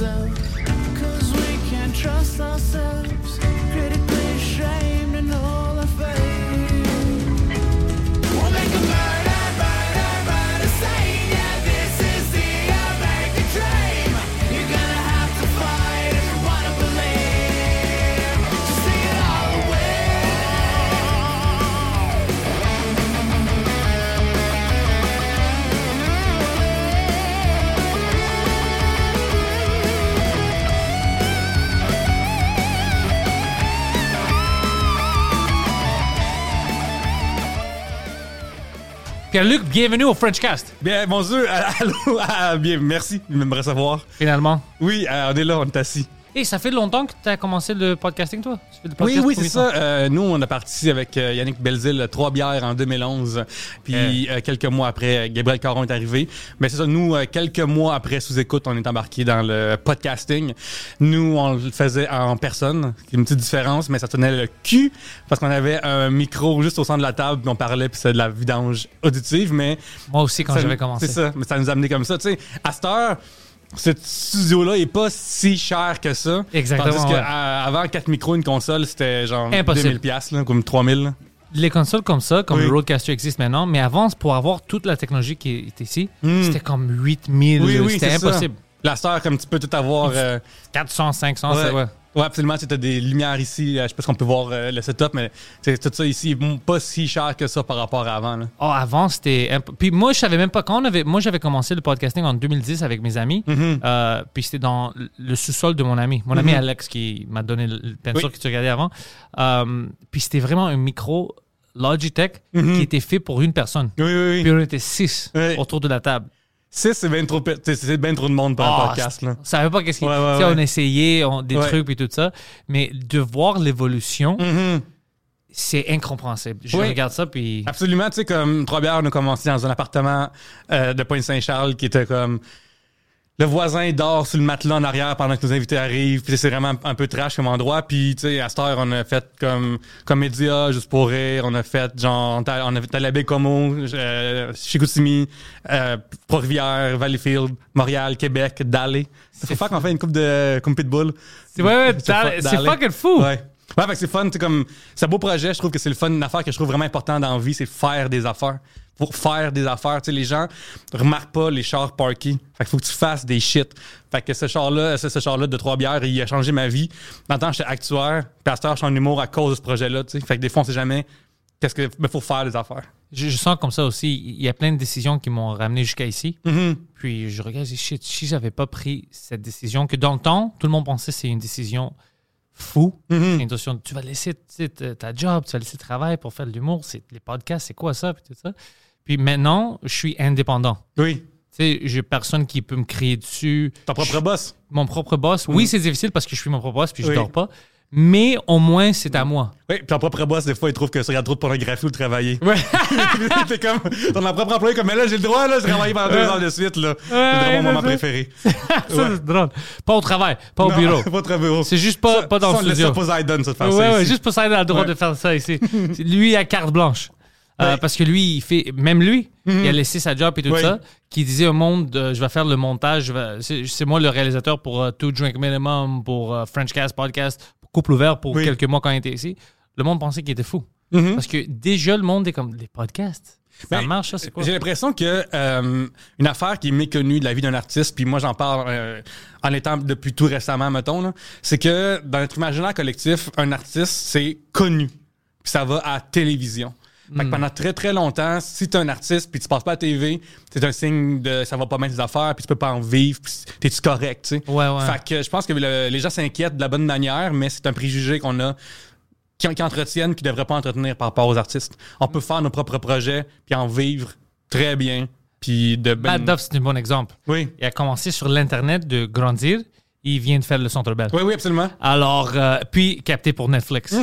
Cell Cause we can't trust ourselves Pierre-Luc, bienvenue au Frenchcast. Bien, bonjour, allô, ah, bien, merci de me recevoir. Finalement. Oui, euh, on est là, on est assis. Et ça fait longtemps que tu as commencé le podcasting, toi? Tu fais le Oui, podcast oui, c'est ça. Euh, nous, on a parti avec euh, Yannick Belzil, Trois bières en 2011. Puis euh, quelques mois après, Gabriel Caron est arrivé. Mais c'est ça, nous, euh, quelques mois après sous-écoute, on est embarqué dans le podcasting. Nous, on le faisait en personne. C'est une petite différence, mais ça tenait le cul parce qu'on avait un micro juste au centre de la table, puis on parlait, puis c'est de la vidange auditive, mais... Moi aussi, quand j'avais commencé. C'est ça, mais ça nous a amené comme ça. Tu sais, à cette heure, ce studio-là est pas si cher que ça. Exactement, Tandis que ouais. à- avant 4 micros, une console, c'était genre Impossible. 2000 pièces là, comme 3000. là. Les consoles comme ça, comme Oui. le Roadcaster existe maintenant, mais avant, pour avoir toute la technologie qui est ici, c'était comme 8000. Hmm. Oui, oui, c'était c'est ça. impossible. La sœur, comme tu peux tout avoir. euh, 400, 500, ouais. c'est ouais. Ouais, absolument. Tu as des lumières ici. euh, Je sais pas si on peut voir euh, le setup, mais tout ça ici pas si cher que ça par rapport à avant. là. Oh, avant, c'était. imp- Puis moi, je savais même pas. Quand on avait. Moi, j'avais commencé le podcasting en 2010 avec mes amis. Mm-hmm. Euh, puis c'était dans le sous-sol de mon ami. Mon ami Alex qui m'a donné le pinceau Oui. que tu regardais avant. Euh, puis c'était vraiment un micro Logitech qui était fait pour une personne. Oui, oui, oui. Puis on était six Oui. autour de la table. 6, c'est bien trop, c'est- bien trop de monde pour Ah, un podcast. Là. On savait pas qu'est-ce qu'il Ouais, ouais, tu sais, ouais. On essayait on- des trucs et tout ça. Mais de voir l'évolution, Mhm. c'est incompréhensible. Je Oui. regarde ça, puis. Absolument, tu sais, comme Trois Bières, on a commencé dans un appartement euh, de Pointe-Saint-Charles qui était comme. Le voisin dort sur le matelas en arrière pendant que nos invités arrivent. Puis c'est vraiment un peu trash comme endroit. Puis, tu sais, à cette heure, on a fait comme Comédia, Juste pour rire. On a fait, genre, on a fait à la Bécomo, euh, Chicoutimi, euh, Trois-Rivières, Valleyfield, Montréal, Québec, Dallé. Ça fait faire qu'on fait une coupe de coupe pitbull. C'est ouais, ouais, C'est c'est fucking fou. Ouais. Ouais, fait que c'est fun, c'est comme c'est un beau projet, je trouve que c'est le fun, une affaire que je trouve vraiment importante dans la vie, c'est faire des affaires. Pour faire des affaires, tu sais les gens remarquent pas les chars parkés. Fait qu'il faut que tu fasses des shit. Fait que ce char là, ce, ce char là de trois bières, il a changé ma vie. Dans le temps, j'étais actuaire, heure, je suis en humour à cause de ce projet-là, tu sais. Fait que des fois, on sait jamais qu'est-ce que mais faut faire des affaires. Je, je sens comme ça aussi. Il y a plein de décisions qui m'ont ramené jusqu'à ici. Mm-hmm. Puis je regarde, je dis, shit, si j'avais pas pris cette décision, que dans le temps, tout le monde pensait que c'est une décision fou. C'est une décision, tu vas laisser ta job, tu vas laisser le travail pour faire de l'humour, c'est les podcasts, c'est quoi ça, puis tout ça. Puis maintenant, je suis indépendant. Oui. Tu sais, j'ai personne qui peut me crier dessus. Ton propre boss. Mon propre boss. Oui, c'est difficile parce que je suis mon propre boss puis je Oui. dors pas. Mais au moins, c'est à moi. Oui, puis ton propre boss, des fois, il trouve que ça regarde trop de pornographie ou de travailler. Ouais. T'es comme, ton propre employé, comme, mais là, j'ai le droit, là, j'ai travaillé pendant deux heures de suite, là. c'est vraiment mon moment ça. préféré. ça, c'est drôle. Pas au travail, pas au Non, bureau. Pas très bureau. C'est juste pas, Ça- pas dans le studio. ça Poseidon, ça, de faire Ouais, ça ouais, ici. juste il a le droit Ouais. de faire ça ici. Lui, il a carte blanche. Euh. Parce que lui, il fait, même lui, il a laissé sa job et tout Oui. ça, qui disait au monde, euh, je vais faire le montage, vais- c'est c'est moi le réalisateur pour euh, Two Drink Minimum, pour euh, French Cast Podcast, pour Couple Ouvert pour Oui. quelques mois quand il était ici. Le monde pensait qu'il était fou. Mhm. Parce que déjà, le monde est comme, les podcasts, ça Ben, marche, ça, c'est quoi? J'ai l'impression que euh, une affaire qui est méconnue de la vie d'un artiste, puis moi j'en parle euh, en étant depuis tout récemment, mettons, là, c'est que dans notre imaginaire collectif, un artiste, c'est connu. Puis ça va à télévision. Fait que Hmm. pendant très très longtemps, si t'es un artiste puis tu passes pas à la TV, c'est un signe de ça va pas bien tes affaires puis tu peux pas en vivre, puis t'es-tu correct, tu sais? Ouais, ouais. Fait que je pense que le- les gens s'inquiètent de la bonne manière, mais c'est un préjugé qu'on a qui, qui entretiennent, qui ne devraient pas entretenir par rapport aux artistes. On peut faire nos propres projets puis en vivre très bien puis de... ben- Duff, c'est un bon exemple. Oui. Il a commencé sur l'Internet de grandir. Il vient de faire le Centre Bell. Oui, oui, absolument. Alors, euh, puis capté pour Netflix.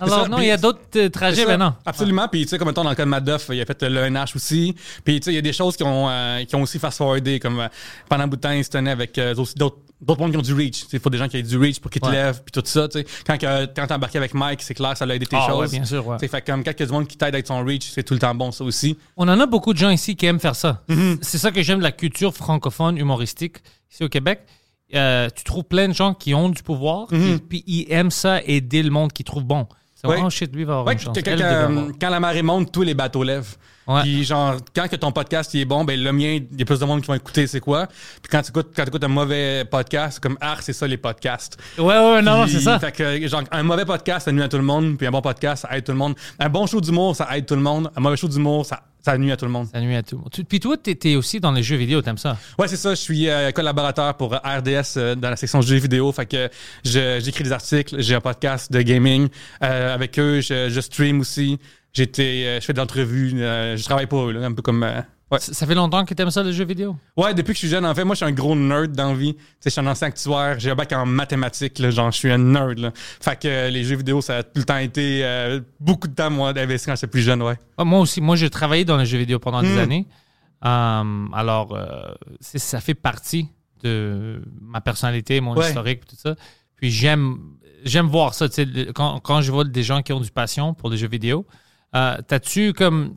Alors, ça, non, il y a d'autres euh, trajets maintenant. Absolument. Puis, tu sais, comme mettons, dans le cas de Madoff, il a fait le NH aussi. Puis, tu sais, il y a des choses qui ont, euh, qui ont aussi fast-forwardé, comme euh, pendant un bout de temps, il se tenait avec euh, d'autres d'autres mondes qui ont du reach. Il faut des gens qui aient du reach pour qu'ils te Ouais. lèvent, puis tout ça. tu sais. Quand, que- quand t'es embarqué avec Mike, c'est clair, ça l'a aidé tes Ah, ouais, choses. bien sûr, ouais. Fait comme quand il y a du monde qui t'aide avec son reach, c'est tout le temps bon, ça aussi. On en a beaucoup de gens ici qui aiment faire ça. Mm-hmm. C'est ça que j'aime de la culture francophone humoristique ici au Québec. Euh, tu trouves plein de gens qui ont du pouvoir, et puis ils aiment ça aider le monde qu'ils trouvent bon. Ouais. oh shit, lui va avoir Ouais, une chance. que- que- Elle devrait avoir. quand, quand la marée monte, tous les bateaux lèvent. Ouais. Puis genre, quand que ton podcast il est bon, ben le mien, il y a plus de monde qui vont écouter, c'est quoi? Puis quand tu écoutes, quand tu écoutes un mauvais podcast, c'est comme ah, c'est ça les podcasts. Ouais, ouais, non, c'est ça. Fait que, genre, un mauvais podcast, ça nuit à tout le monde. Puis un bon podcast, ça aide tout le monde. Un bon show d'humour, ça aide tout le monde. Un mauvais show d'humour, ça, ça nuit à tout le monde. Ça nuit à tout le monde. Tu- Puis toi, t'es t'es aussi dans les jeux vidéo, t'aimes ça? Ouais, c'est ça. Je suis euh, collaborateur pour RDS euh, dans la section jeux vidéo. Fait que j'écris des articles. J'ai un podcast de gaming. Euh, avec eux, je, je stream aussi. J'étais, euh, je fais des entrevues. je travaille pour eux, là, un peu comme. Ouais. Ça fait longtemps que t'aimes ça, les jeux vidéo? Ouais, depuis que je suis jeune, en fait, moi, je suis un gros nerd dans la vie. Tu sais, je suis un ancien actuaire. J'ai un bac en mathématiques, là, genre, je suis un nerd, là. Fait que euh, les jeux vidéo, ça a tout le temps été euh, beaucoup de temps, moi, d'investir quand j'étais plus jeune, ouais. Ah, moi aussi, moi j'ai travaillé dans les jeux vidéo pendant Hmm. des années. Euh, alors, ça fait partie de ma personnalité, mon Ouais. historique, tout ça. Puis j'aime j'aime voir ça. tu sais, Quand, quand je vois des gens qui ont du passion pour les jeux vidéo, t'as-tu comme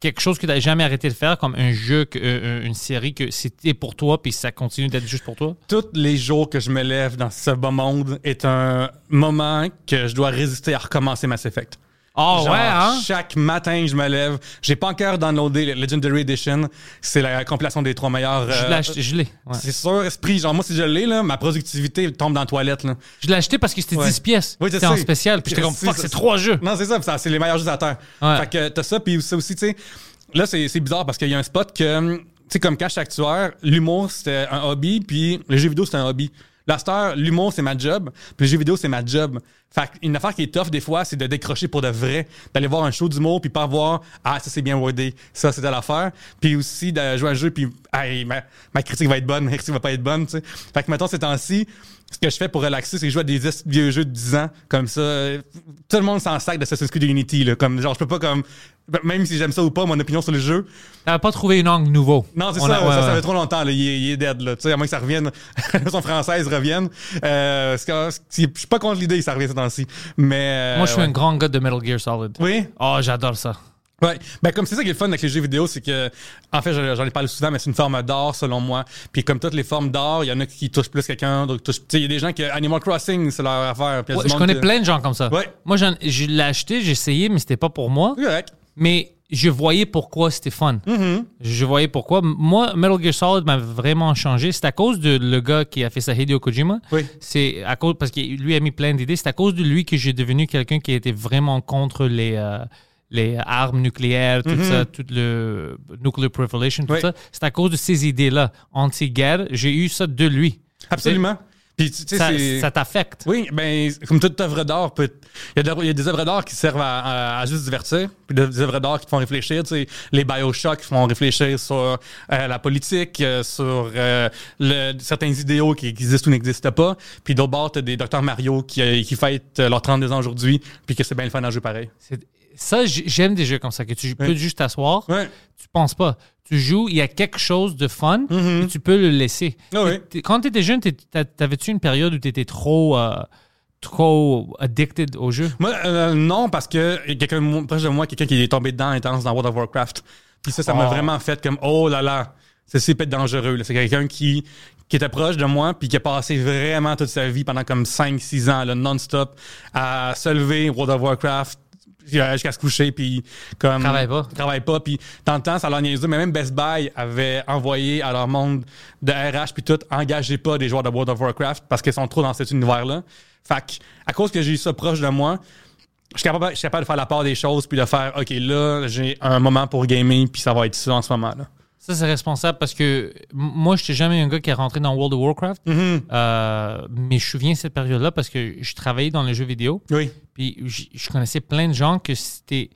quelque chose que t'as jamais arrêté de faire, comme un jeu, que, euh, une série que c'était pour toi, puis ça continue d'être juste pour toi? Tous les jours que je me lève dans ce bas monde est un moment que je dois résister à recommencer Mass Effect. Oh Genre, ouais, hein? Chaque matin, je me lève. J'ai pas encore downloadé le Legendary Edition. C'est la compilation des trois meilleurs. Je euh, l'ai acheté, je l'ai. ouais. C'est sûr, esprit. Genre, moi, si je l'ai, là, ma productivité tombe dans la toilette, là. Je l'ai acheté parce que c'était Ouais. 10 pièces. Oui, c'était en spécial. Puis j'étais comme, C'est- fuck, c'est- trois jeux. Non, c'est ça, ça, c'est les meilleurs jeux à terre. Ouais. Fait que t'as ça, puis ça aussi, tu sais, là, c'est bizarre parce qu'il y a un spot que, tu sais, comme suis actuaire, l'humour, c'était un hobby, puis les jeux vidéo, c'était un hobby. Star, l'humour, c'est ma job, puis les jeux vidéo, c'est ma job. Fait une affaire qui est tough, des fois, c'est de décrocher pour de vrai, d'aller voir un show d'humour, puis pas voir, ah, ça, c'est bien wordé, ça, c'était l'affaire. Puis aussi, de jouer à un jeu, puis, hey, ma, ma critique va être bonne, ma critique va pas être bonne, tu sais. Fait que, mettons, ces temps-ci, ce que je fais pour relaxer, c'est jouer à des esti de vieux jeux de 10 ans, comme ça. Tout le monde s'en sac d'Assassin's Creed Unity, là. Comme, genre, je peux pas, comme, même si j'aime ça ou pas, mon opinion sur le jeu. T'avais pas trouvé une angle nouveau. Non, c'est ça, a- ouais, ça, fait trop longtemps, là. Il est, il est dead, là. Tu sais, à moins que ça revienne, son française revienne. Euh, je suis pas contre l'idée que ça revienne ces temps-ci. Mais. euh, Moi, je suis ouais. un grand gars de Metal Gear Solid. Oui? Oh, j'adore ça. Ouais. Ben, comme c'est ça qui est le fun avec les jeux vidéo, c'est que, en fait, j'en ai parlé souvent, mais c'est une forme d'art, selon moi. Puis comme toutes les formes d'art, il y en a qui touchent plus quelqu'un, d'autres touchent. Tu sais, il y a des gens qui, Animal Crossing, c'est leur affaire. Puis Ouais, je monde connais qui- plein de gens comme ça. Ouais. Moi, je l'ai acheté, j'ai essayé, mais c'était pas pour moi. Correct. Mais je voyais pourquoi c'était fun. Mm-hmm. Je voyais pourquoi. Moi, Metal Gear Solid m'a vraiment changé. C'est à cause de le gars qui a fait ça, Hideo Kojima. Oui. C'est à cause, parce qu'il lui a mis plein d'idées. C'est à cause de lui que j'ai devenu quelqu'un qui était vraiment contre les, euh, les armes nucléaires, tout ça, tout le nuclear proliferation, tout Mm-hmm. Oui. ça. C'est à cause de ces idées-là. Anti-guerre, j'ai eu ça de lui. Absolument. Puis, tu sais, Ça, ça t'affecte. Oui, ben, comme toute œuvre d'art, peut... il, y a y des œuvres d'art qui servent à, à- à juste divertir, puis des œuvres d'art qui te font réfléchir. Tu sais, les Bioshock qui font réfléchir sur euh, la politique, euh, sur euh, le- certains idéaux qui, qui existent ou n'existent pas. Puis d'autre part, t'as des Dr Mario qui, euh, qui fêtent euh, leurs 32 ans aujourd'hui, puis que c'est bien le fun d'en jouer pareil. C'est- Ça, j'aime des jeux comme ça, que tu peux juste t'asseoir, Ouais. tu penses pas. Tu joues, il y a quelque chose de fun, et tu peux le laisser. Ah oui. Quand tu étais jeune, t'avais-tu une période où tu étais trop, euh, trop addicted au jeu? Moi, euh, non, parce que quelqu'un proche de moi, quelqu'un qui est tombé dedans intense dans World of Warcraft. Puis ça, ça m'a Oh. vraiment fait comme oh là là, ceci peut être dangereux. C'est quelqu'un qui qui était proche de moi puis qui a passé vraiment toute sa vie pendant comme 5-6 ans non-stop à se lever World of Warcraft jusqu'à se coucher puis comme Travaille pas. travaille pas puis temps ça l'a niaisé mais même Best Buy avait envoyé à leur monde de RH puis tout engagez pas des joueurs de World of Warcraft parce qu'ils sont trop dans cet univers là fait que, à cause que j'ai eu ça proche de moi je suis capable, je suis capable de faire la part des choses puis de faire OK là j'ai un moment pour gamer puis ça va être ça en ce moment là Ça, c'est responsable parce que moi, je n'étais jamais un gars qui est rentré dans World of Warcraft. Mm-hmm. Euh, mais je me souviens de cette période-là parce que je travaillais dans les jeux vidéo. oui Puis je connaissais plein de gens que c'était.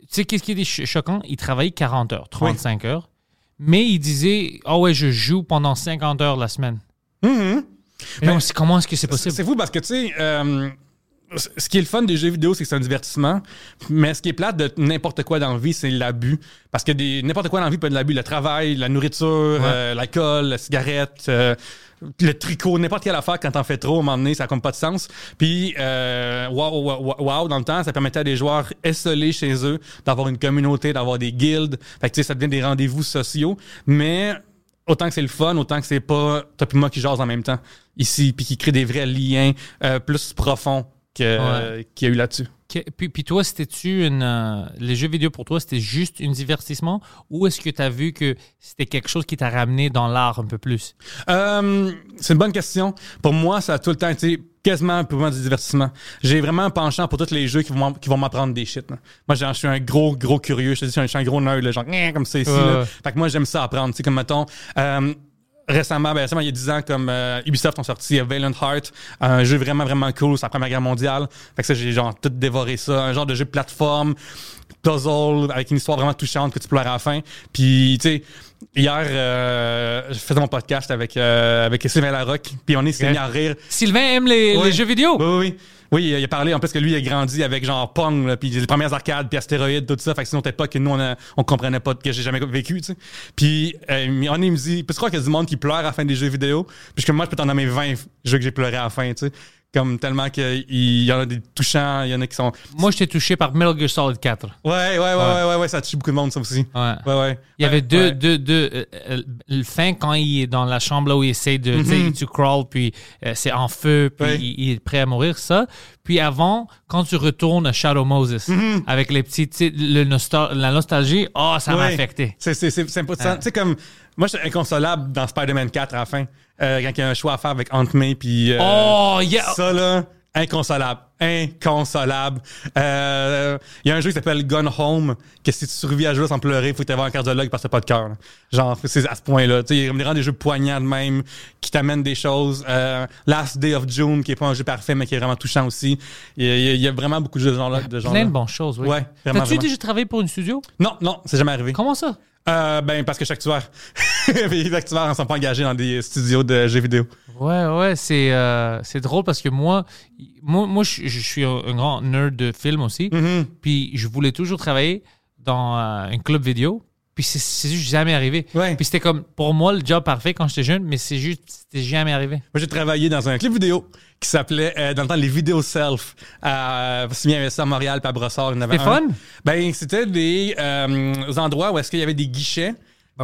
Tu sais, qu'est-ce qui était ch- choquant? Ils travaillaient 40 heures, 35 heures, mais il disait Ah ouais, je joue pendant 50 heures la semaine. Donc, c'est- comment est-ce que c'est C'est possible c'est fou parce que, tu sais, euh, ce qui est le fun des jeux vidéo, c'est que c'est un divertissement. Mais ce qui est plate de n'importe quoi dans la vie, c'est l'abus. Parce que des- n'importe quoi dans la vie peut être de l'abus. Le travail, la nourriture, euh, l'alcool, la cigarette, euh, le tricot, n'importe quelle affaire, quand t'en fais trop, à un moment donné, ça n'a comme pas de sens. Puis, euh, wow, wow, wow, dans le temps, ça permettait à des joueurs isolés chez eux d'avoir une communauté, d'avoir des guildes. Fait que, tu sais, ça devient des rendez-vous sociaux. Mais autant que c'est le fun, autant que c'est pas toi puis moi qui jase en même temps ici, puis qui crée des vrais liens euh, plus profonds que, Ouais. qu'il y a eu là-dessus. Que- puis, puis toi, c'était-tu une. euh, les jeux vidéo pour toi, c'était juste un divertissement? Ou est-ce que tu as vu que c'était quelque chose qui t'a ramené dans l'art un peu plus? Euh, c'est une bonne question. Pour moi, ça a tout le temps été quasiment moi du divertissement. J'ai vraiment un penchant pour tous les jeux qui vont, qui vont m'apprendre des shit. là. Moi, je suis un gros, gros curieux. Je te dis, je suis un, gros nerd, là, genre, comme ça ici. Ouais, là. ouais. Fait que moi, j'aime ça apprendre. Tu sais, comme mettons, euh, récemment, ben, récemment, il y a 10 ans, comme euh, Ubisoft ont sorti Valiant Heart, un jeu vraiment, vraiment cool sur la Première Guerre mondiale. Fait que ça, j'ai genre tout dévoré ça. Un genre de jeu plateforme, puzzle, avec une histoire vraiment touchante que tu pleures à la fin. Puis, tu sais, hier, euh, je faisais mon podcast avec, euh, avec Sylvain Larocque, puis on est s'est mis à rire. Sylvain aime les, jeux vidéo. Oui, oui, oui. Oui, il a parlé en plus que lui il a grandi avec genre Pong, là, puis les premières arcades, puis astéroïdes, tout ça. Fait que sinon, peut-être pas que nous, on, a- on comprenait pas, que j'ai jamais vécu, tu sais. Puis, euh, on il me dit, peux-tu croire qu'il y a du monde qui pleure à la fin des jeux vidéo? Puis moi, je peux t'en nommer 20 jeux que j'ai pleuré à la fin, tu sais. Comme tellement qu'il y en a des touchants, il y en a qui sont. Moi, j'étais touché par Metal Gear Solid 4. Ouais, ouais, ouais, ouais, ouais, ouais, ça touche beaucoup de monde, ça aussi. Ouais. Ouais, ouais. Il y avait deux, deux, deux. euh, le fin, quand il est dans la chambre là où il essaie de. Tu tu crawl, puis euh, c'est en feu, puis Ouais. il, il est prêt à mourir, ça. Puis avant, quand tu retournes à Shadow Moses, avec les petits. le nostal- la nostalgie, oh, ça m'a affecté. C'est. Ah. Tu sais, comme, moi, j'étais inconsolable dans Spider-Man 4 à la fin, euh, quand il y a un choix à faire avec Aunt May, puis. euh, Oh, yeah! Ça, là, inconsolable. Inconsolable. Euh, Il y a un jeu qui s'appelle Gone Home, que si tu survis à jouer sans pleurer, il faut que tu un cardiologue parce que t'as pas de cœur. là. Genre, c'est à ce point-là. Tu sais, il y a vraiment des jeux poignants de même, qui t'amènent des choses. Euh, Last Day of June, qui est pas un jeu parfait, mais qui est vraiment touchant aussi. Il y a, y vraiment beaucoup de jeux de genre-là. De genre Plein de bonnes choses, oui. Ouais, T'as-tu déjà travaillé pour une studio? Non, non, c'est jamais arrivé. Comment ça? Euh, ben, parce que chaque tueur. les actuaires ne sont pas engagés dans des studios de jeux vidéo. Ouais, ouais, c'est euh, drôle parce que moi, moi, moi je, je suis un, grand nerd de film aussi. Mm-hmm. Puis je voulais toujours travailler dans euh, un club vidéo. Puis c'est- juste jamais arrivé. Ouais. Puis c'était comme, pour moi, le job parfait quand j'étais jeune, mais c'est juste, c'était jamais arrivé. Moi, j'ai travaillé dans un clip vidéo qui s'appelait, euh, dans le temps, les vidéos self. Euh, si bien à Montréal, à Brossard. C'était un. fun? Ben, c'était des euh, endroits où est-ce qu'il y avait des guichets.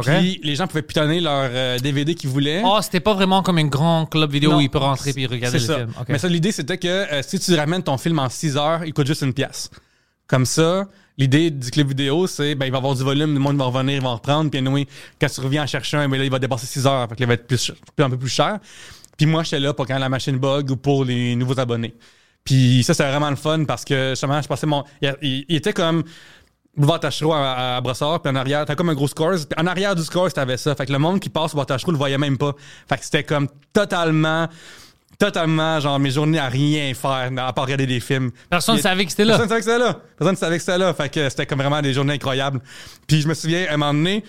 Puis les gens pouvaient pitonner leur euh, DVD qu'ils voulaient. Oh, c'était pas vraiment comme un grand club vidéo Non, où il peut rentrer puis regarder le ça. film. Mais ça, l'idée, c'était que euh, si tu ramènes ton film en 6 heures, il coûte juste une pièce. Comme ça, l'idée du clip vidéo, c'est ben, il va avoir du volume, le monde va revenir, il va en reprendre, puis anyway, quand tu reviens en chercher un, ben, là, il va dépasser 6 heures, là, il va être plus, un peu plus cher. Puis moi, j'étais là pour quand la machine bug ou pour les nouveaux abonnés. Puis ça, c'était vraiment le fun parce que justement, je passais mon. Il, il- il était comme. Boulevard Tachereau à, à Brossard, puis en arrière, t'as comme un gros scores. Puis en arrière du scores, t'avais ça. Fait que le monde qui passe au Boulevard Tachereau le voyait même pas. Fait que c'était comme totalement, totalement, genre, mes journées à rien faire, à part regarder des films. Personne ne savait que c'était là. Personne ne savait que c'était là. Personne ne savait que c'était là. Fait que c'était comme vraiment des journées incroyables. Puis je me souviens, à un moment donné,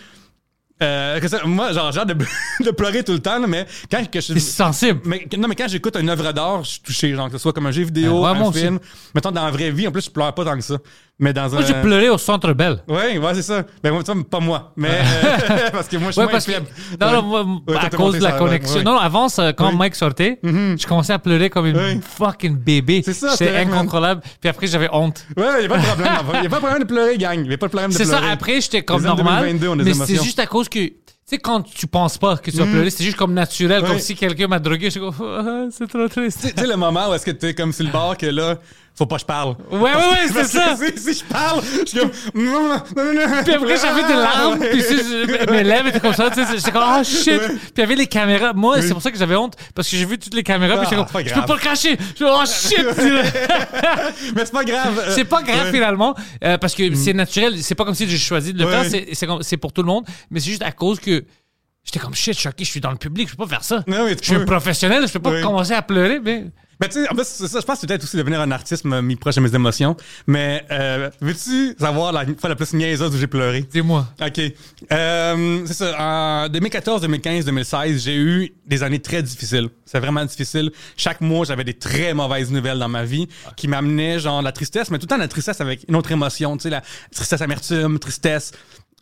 euh, que ça- moi, genre, j'ai hâte de, de pleurer tout le temps, là, mais quand que je C'est sensible. mais, non, mais quand j'écoute une œuvre d'art, je suis touché, genre, que ce soit comme un jeu vidéo, Ouais, moi un aussi. film. Mettons, dans la vraie vie, en plus, je pleure pas tant que ça. Mais dans Moi, un. j'ai pleuré au Centre Bell. Ouais, ouais, c'est ça. Ben, moi, ça, pas moi. Mais, euh, parce que moi, je suis Ouais, parce que, non, non, moi, Ouais, à cause de la ça, connexion. ouais. Non, non, avant, quand Oui. Mike sortait, je commençais à pleurer comme une Oui. fucking bébé. C'est ça, C'était c'est incontrôlable. Puis après, j'avais honte. Ouais, y a pas de problème. Il y a pas de problème de pleurer, gang. Y a pas de problème de C'est pleurer. ça, après, j'étais comme Les normal. 2022 ont des mais c'est juste à cause que, tu sais, quand tu penses pas que tu vas pleurer, c'est juste comme naturel, comme si quelqu'un m'a drogué. Je suis comme, Ah, c'est trop triste. Tu sais, le moment où est-ce que t'es comme sur le bord que là, faut pas que je parle. Ouais, ouais, ouais, c'est ça. Si, si je parle, je suis comme. Non, non, non, non, non. Puis après, j'avais des larmes, puis je- mes lèvres étaient comme ça, tu sais, j'étais comme, oh shit. Puis il y avait les caméras. Moi, c'est pour ça que j'avais honte, parce que j'ai vu toutes les caméras, puis Ah, j'étais comme, je peux pas le cacher. Je suis oh shit. Mais c'est pas grave. euh, C'est pas grave ouais. finalement, euh, parce que c'est naturel. C'est pas comme si j'ai choisi de le Ouais. faire, c'est- pour tout le monde, mais c'est juste à cause que j'étais comme shit, choqué, je suis dans le public, je peux pas faire ça. Non, je suis un peux. professionnel, je peux pas Oui. commencer à pleurer, mais. Ben, tu sais, en fait, c'est ça. Je pense que c'est peut-être aussi devenir un artiste mis proche de mes émotions. Mais, euh, veux-tu savoir la fois la plus niaiseuse où j'ai pleuré? Dis-moi. OK. Euh, c'est ça. En 2014, 2015, 2016, j'ai eu des années très difficiles. C'est vraiment difficile. Chaque mois, j'avais des très mauvaises nouvelles dans ma vie qui m'amenaient, genre, la tristesse, mais tout le temps la tristesse avec une autre émotion. Tu sais, la tristesse amertume, tristesse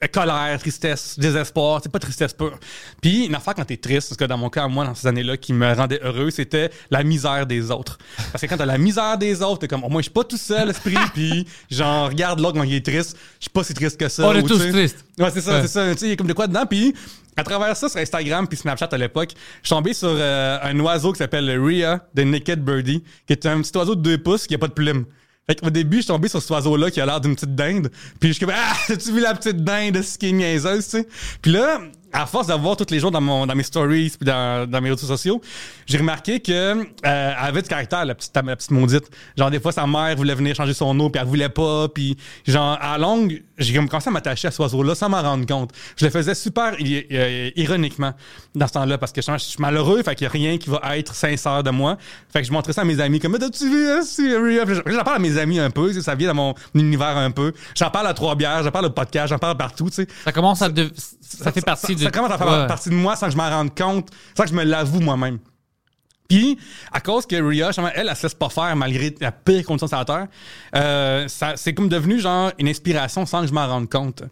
colère, tristesse, désespoir, c'est pas tristesse pure. Puis une affaire quand t'es triste, parce que dans mon cas, moi, dans ces années-là, qui me rendait heureux, c'était la misère des autres. Parce que quand t'as la misère des autres, t'es comme, au moins, je suis pas tout seul, esprit, puis genre, regarde l'autre quand il est triste, je suis pas si triste que ça. On est ou, tous tristes. Ouais, c'est ça, Ouais. c'est ça. Tu sais, il y a comme de quoi dedans. Puis, à travers ça, sur Instagram puis Snapchat à l'époque, je suis tombé sur euh, un oiseau qui s'appelle le Rhea de Naked Birdie, qui est un petit oiseau de deux pouces qui a pas de plumes. Fait qu'au début, je suis tombé sur cet oiseau-là qui a l'air d'une petite dinde. Puis je suis comme, ah, as-tu vu la petite dinde, qui est niaiseuse, tu sais? Puis là, à force d'avoir tous les jours dans, mon, dans mes stories puis dans, dans mes réseaux sociaux, j'ai remarqué que euh, elle avait du caractère, la petite, la petite maudite. Genre, des fois, sa mère voulait venir changer son eau puis elle voulait pas. Puis, genre, à longue, j'ai comme commencé à m'attacher à cet oiseau-là sans m'en rendre compte. Je le faisais super euh, ironiquement dans ce temps-là parce que je, je suis malheureux, fait qu'il y a rien qui va être sincère de moi. Fait que je montrais ça à mes amis comme, t'as-tu vu, hein, J'en parle à mes amis un peu, ça vient dans mon univers un peu. J'en parle à trois bières, j'en parle au podcast, j'en parle partout, tu sais. Ça commence à. de- Ça, fait partie de. Ça commence à faire Ouais. partie de moi sans que je m'en rende compte, sans que je me l'avoue moi-même. Puis, à cause que Rhea, justement, elle, elle se laisse pas faire malgré la pire condition sur la Terre, euh, ça, c'est comme devenu genre une inspiration sans que je m'en rende compte.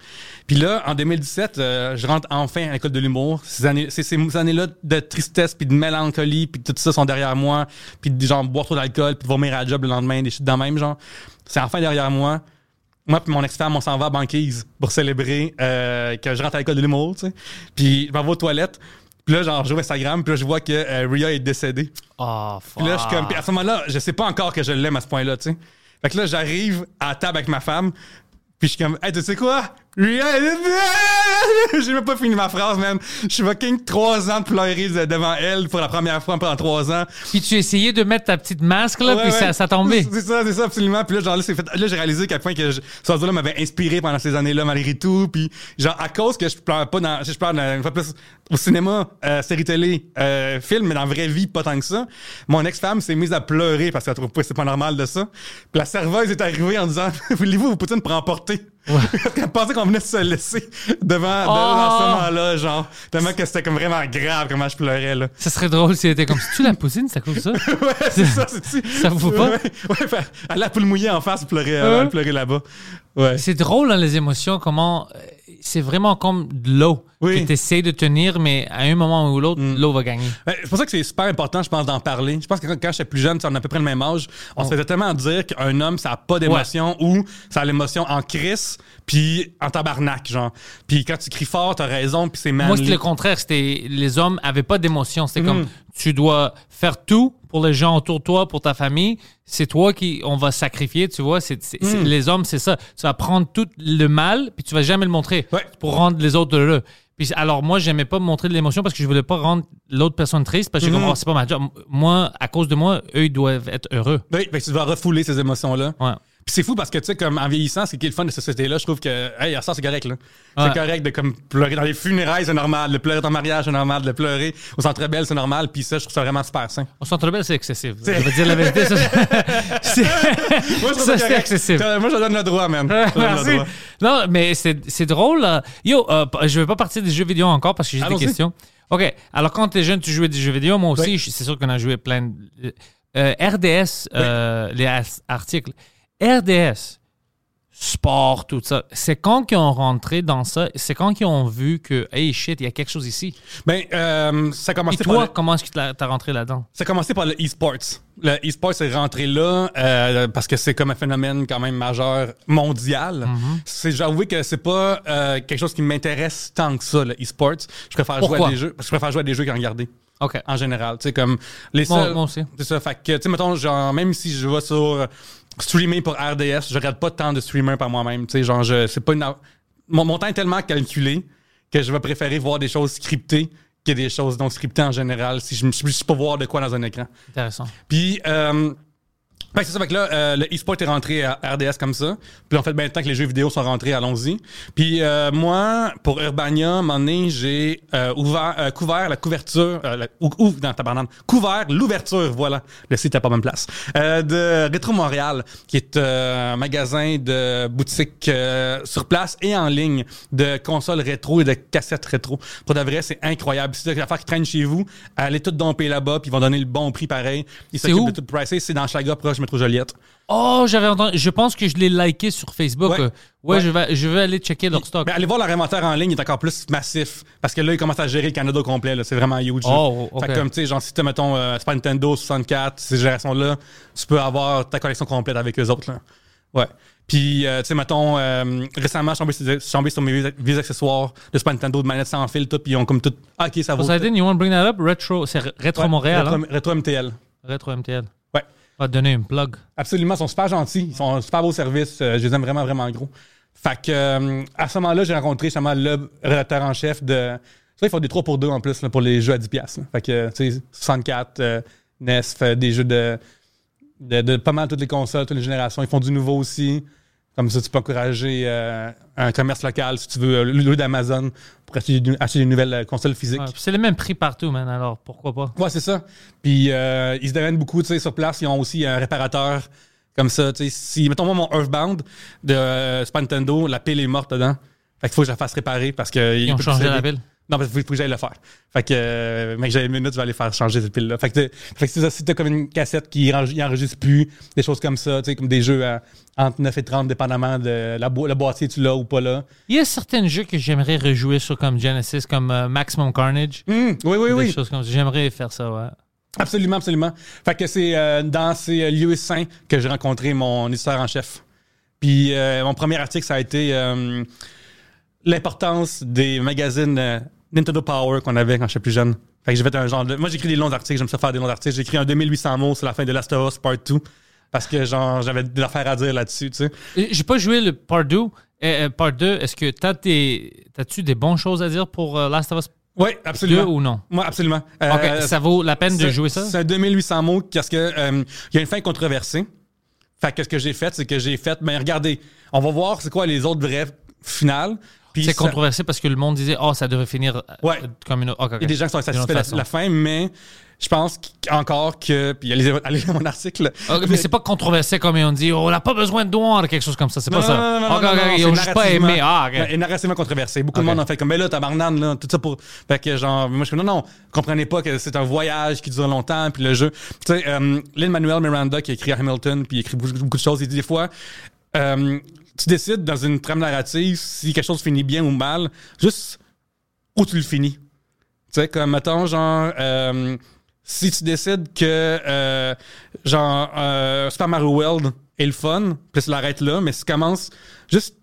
Puis là, en 2017, euh, je rentre enfin à l'école de l'humour. Ces, années, ces, années-là de tristesse puis de mélancolie puis tout ça sont derrière moi. Puis de genre boire trop d'alcool puis vomir à la job le lendemain, des shit dans le même genre. C'est enfin derrière moi. Moi puis mon ex-femme, on s'en va à Banquise pour célébrer euh, que je rentre à l'école de l'humour, tu sais. Puis je m'en vais aux toilettes. Puis là, genre, je joue Instagram, puis là, je vois que euh, Rhea est décédée. Oh, fuck. Puis là, je suis comme. Puis à ce moment-là, je sais pas encore que je l'aime à ce point-là, tu sais. Fait que là, j'arrive à la table avec ma femme, puis je suis comme, hey, tu sais quoi? Elle est- J'ai même pas fini ma phrase, man. Je suis fucking trois ans de pleurer de- devant elle pour la première fois pendant trois ans. Puis tu essayais de mettre ta petite masque, là, Ouais, puis ouais. ça, ça tombait. C'est ça, c'est ça, absolument. Puis là, genre, là, c'est fait- là, j'ai réalisé à quel point que je, ce oiseau-là m'avait inspiré pendant ces années-là, malgré tout. Puis, genre, à cause que je pleure pas dans, je pleure dans, une fois plus au cinéma, euh, série télé, euh, film, mais dans la vraie vie, pas tant que ça. Mon ex-femme s'est mise à pleurer parce qu'elle trouve pas que c'est pas normal de ça. Puis la serveuse est arrivée en disant, voulez-vous vos poutines pour emporter? Parce qu'elle pensait qu'on venait de se laisser devant, Oh! dans ce moment-là, genre. Tellement que c'était comme vraiment grave comment je pleurais, là. Ça serait drôle si elle était comme si tu la pousine, ça cause ça? ouais, c'est ça, c'est Ça vous va pas? Ouais, ouais, elle a la poule mouillée en face, pleurer, Ouais. elle pleurer là-bas. Ouais. C'est drôle, hein, les émotions, comment. C'est vraiment comme de l'eau Oui. que tu essaies de tenir, mais à un moment ou l'autre, l'eau va gagner. Ben, C'est pour ça que c'est super important, je pense, d'en parler. Je pense que quand, quand j'étais plus jeune, on a à peu près le même âge, on se faisait tellement dire qu'un homme, ça n'a pas d'émotion ou ça a l'émotion en crise, puis en tabarnak, genre. Puis quand tu cries fort, t'as raison, puis c'est manly. Moi, c'était le contraire. C'était les hommes avaient pas d'émotion. C'était Mm. comme tu dois faire tout pour les gens autour de toi, pour ta famille. C'est toi qui on va sacrifier. Tu vois, c'est c'est- Mm. c'est- les hommes, c'est ça. Tu vas prendre tout le mal, puis tu vas jamais le montrer Ouais. pour rendre les autres heureux. Puis alors moi, j'aimais pas montrer de l'émotion parce que je voulais pas rendre l'autre personne triste parce que comprends, c'est pas ma job. Moi, à cause de moi, eux, ils doivent être heureux. Oui, que tu dois refouler ces émotions-là. Ouais. C'est fou parce que, tu sais, comme en vieillissant, c'est qui est le fun de cette société-là, je trouve que, hey, ça, c'est correct, là. Ouais. C'est correct de comme pleurer dans les funérailles, c'est normal. De pleurer dans le mariage, c'est normal. De pleurer au centre belle, c'est normal. Puis ça, je trouve ça vraiment super sain. Au centre belle, c'est excessif. Je vais dire la vérité. ça, c'est- Moi, je Ça, c'est excessif. Moi, je donne le droit, le Merci. droit. Non, mais c'est drôle. là. Yo, euh, je vais pas partir des jeux vidéo encore parce que j'ai des questions. OK. Alors, quand tu es jeune, tu jouais des jeux vidéo. Moi aussi, Oui. c'est sûr qu'on a joué plein de... Euh, RDS, euh, les articles. RDS, sport, tout ça. C'est quand qu'ils ont rentré dans ça? C'est quand qu'ils ont vu que, hey, shit, il y a quelque chose ici? Ben, euh, ça a Et commencé par toi, le- comment est-ce que tu as rentré là-dedans? Ça a commencé par le e-sports. Le e-sports est rentré là euh, parce que c'est comme un phénomène quand même majeur mondial. Mm-hmm. C'est j'avoue que c'est pas euh, quelque chose qui m'intéresse tant que ça le e-sports. Je préfère jouer à des jeux, parce que je préfère jouer à des jeux qu'en regarder OK. en général, tu sais comme les Moi- seuls- moi aussi. C'est ça fait que tu sais mettons genre même si je vais sur streamer pour RDS, je regarde pas tant de streamers par moi-même, tu sais genre je c'est pas une mon, mon temps est tellement calculé que je vais préférer voir des choses scriptées que des choses non scriptées en général si je ne peux pas voir de quoi dans un écran. Intéressant. Puis, euh, Fait que c'est ça, fait que là, euh, le e-sport est rentré à RDS comme ça. Puis en fait, ben, tant que les jeux vidéo sont rentrés, allons-y. Puis euh, moi, pour Urbania, moment donné, j'ai euh, ouvert, euh, couvert la couverture, euh, la- ou, ou, dans tabarnak, couvert l'ouverture, voilà, le site à pas bonne place, euh, de Rétro Montréal, qui est euh, un magasin de boutique euh, sur place et en ligne de consoles rétro et de cassettes rétro. Pour de vrai, c'est incroyable. Si c'est des affaires qui traînent chez vous, allez tout domper là-bas, puis ils vont donner le bon prix pareil. Ils s'occupent de tout pricer. C'est dans Chaga, proche métro Joliette. Oh, j'avais entendu. Je pense que je l'ai liké sur Facebook. Ouais. Ouais, Ouais. Je, vais, je vais aller checker leur stock. Mais allez voir leur inventaire en ligne, il est encore plus massif. Parce que là, ils commencent à gérer le Canada au complet. là. C'est vraiment huge. Oh. Fait que comme, tu sais, genre, si tu mettons, euh, Super Nintendo 64, ces générations-là, tu peux avoir ta collection complète avec eux autres. Là. Ouais. Puis, euh, tu sais, mettons, euh, récemment, je suis tombé sur- mes vieux, vieux accessoires de Super Nintendo, de manettes sans fil, tout, puis ils ont comme tout. Ah, ok, ça vaut. Poseidon, you want to bring that up? Retro, c'est Retro Ouais, Montréal. Retro, hein? Retro MTL. Retro MTL. Va te donner une plug. Absolument, ils sont super gentils, ils sont super beau service, euh, je les aime vraiment, vraiment gros. Fait que, euh, à ce moment-là, j'ai rencontré justement le rédacteur en chef de. Ça, ils font des 3 pour 2 en plus pour les jeux à 10$. piastres, là. Fait que, tu sais, 64, euh, NES, des jeux de, de pas mal toutes les consoles, toutes les générations. Ils font du nouveau aussi. Comme ça, tu peux encourager euh, un commerce local si tu veux, euh, le d'Amazon pour acheter, des nouvelles euh. Ouais, puis c'est le même prix partout, man. Alors pourquoi pas? Ouais, c'est ça. Puis euh, ils se démènent beaucoup, tu sais, sur place. Ils ont aussi un réparateur comme ça. Tu sais, si, mettons, moi, mon Earthbound de euh, Super Nintendo, la pile est morte dedans. Fait qu'il faut que je la fasse réparer parce que. Ils ont changé la pile. Non, parce qu'il faut que j'aille le faire. Fait que, euh, mec, j'ai une minute, je vais aller faire changer cette pile-là. Fait que, fait que si t'as comme une cassette qui enre- il enregistre plus, des choses comme ça, tu sais, comme des jeux à, entre 9 et 30, dépendamment de la bo- le boîtier, tu l'as ou pas là. Il y a certains jeux que j'aimerais rejouer sur comme Genesis, comme euh, Maximum Carnage. Hum, oui, oui, Des oui. choses comme ça. J'aimerais faire ça, ouais. Absolument, absolument. Fait que c'est euh, dans ces lieux saints que j'ai rencontré mon éditeur en chef. Puis mon premier article, ça a été l'importance des magazines Nintendo Power qu'on avait quand j'étais plus jeune. Fait que j'ai fait un genre de... Moi, j'écris des longs articles, j'aime ça faire des longs articles. J'ai écrit un 2800 mots sur la fin de Last of Us Part 2 parce que genre j'avais des affaires à dire là-dessus, tu sais. J'ai pas joué le Part 2. Euh, euh, part 2, est-ce que t'as des, t'as-tu des bonnes choses à dire pour euh, Last of Us Oui, 2 absolument. ou non? Moi, absolument. Euh, ça vaut la peine de jouer ça? C'est un 2800 mots parce que euh, il y a une fin controversée. Fait que ce que j'ai fait, c'est que j'ai fait, ben regardez, on va voir c'est quoi les autres vraies finales. C'est controversé parce que le monde disait, oh, ça devrait finir euh, Ouais. comme une autre. ok, ok. Il y a des gens qui sont satisfaits de la, la fin, mais je pense qu- encore que. Puis allez, allez lire mon article. Mais c'est pas controversé comme on dit, oh, on n'a pas besoin de douane, quelque chose comme ça. C'est pas Non, ça. non, non, non, non, ils ont juste pas aimé. Ah, Et narrativement controversé. Beaucoup de monde ont fait comme, mais là, tabarnane, là, tout ça pour. Fait que, genre, moi, je suis non, non, comprenez pas que c'est un voyage qui dure longtemps, puis le jeu. Tu sais, euh, Lin-Manuel Miranda, qui a écrit Hamilton, puis il écrit beaucoup, beaucoup de choses, il dit des fois, euh, tu décides dans une trame narrative si quelque chose finit bien ou mal, juste où tu le finis. Tu sais, comme, mettons, genre, euh, si tu décides que, euh, genre, euh, Super Mario World est le fun, puis tu l'arrêtes là, mais si tu commences juste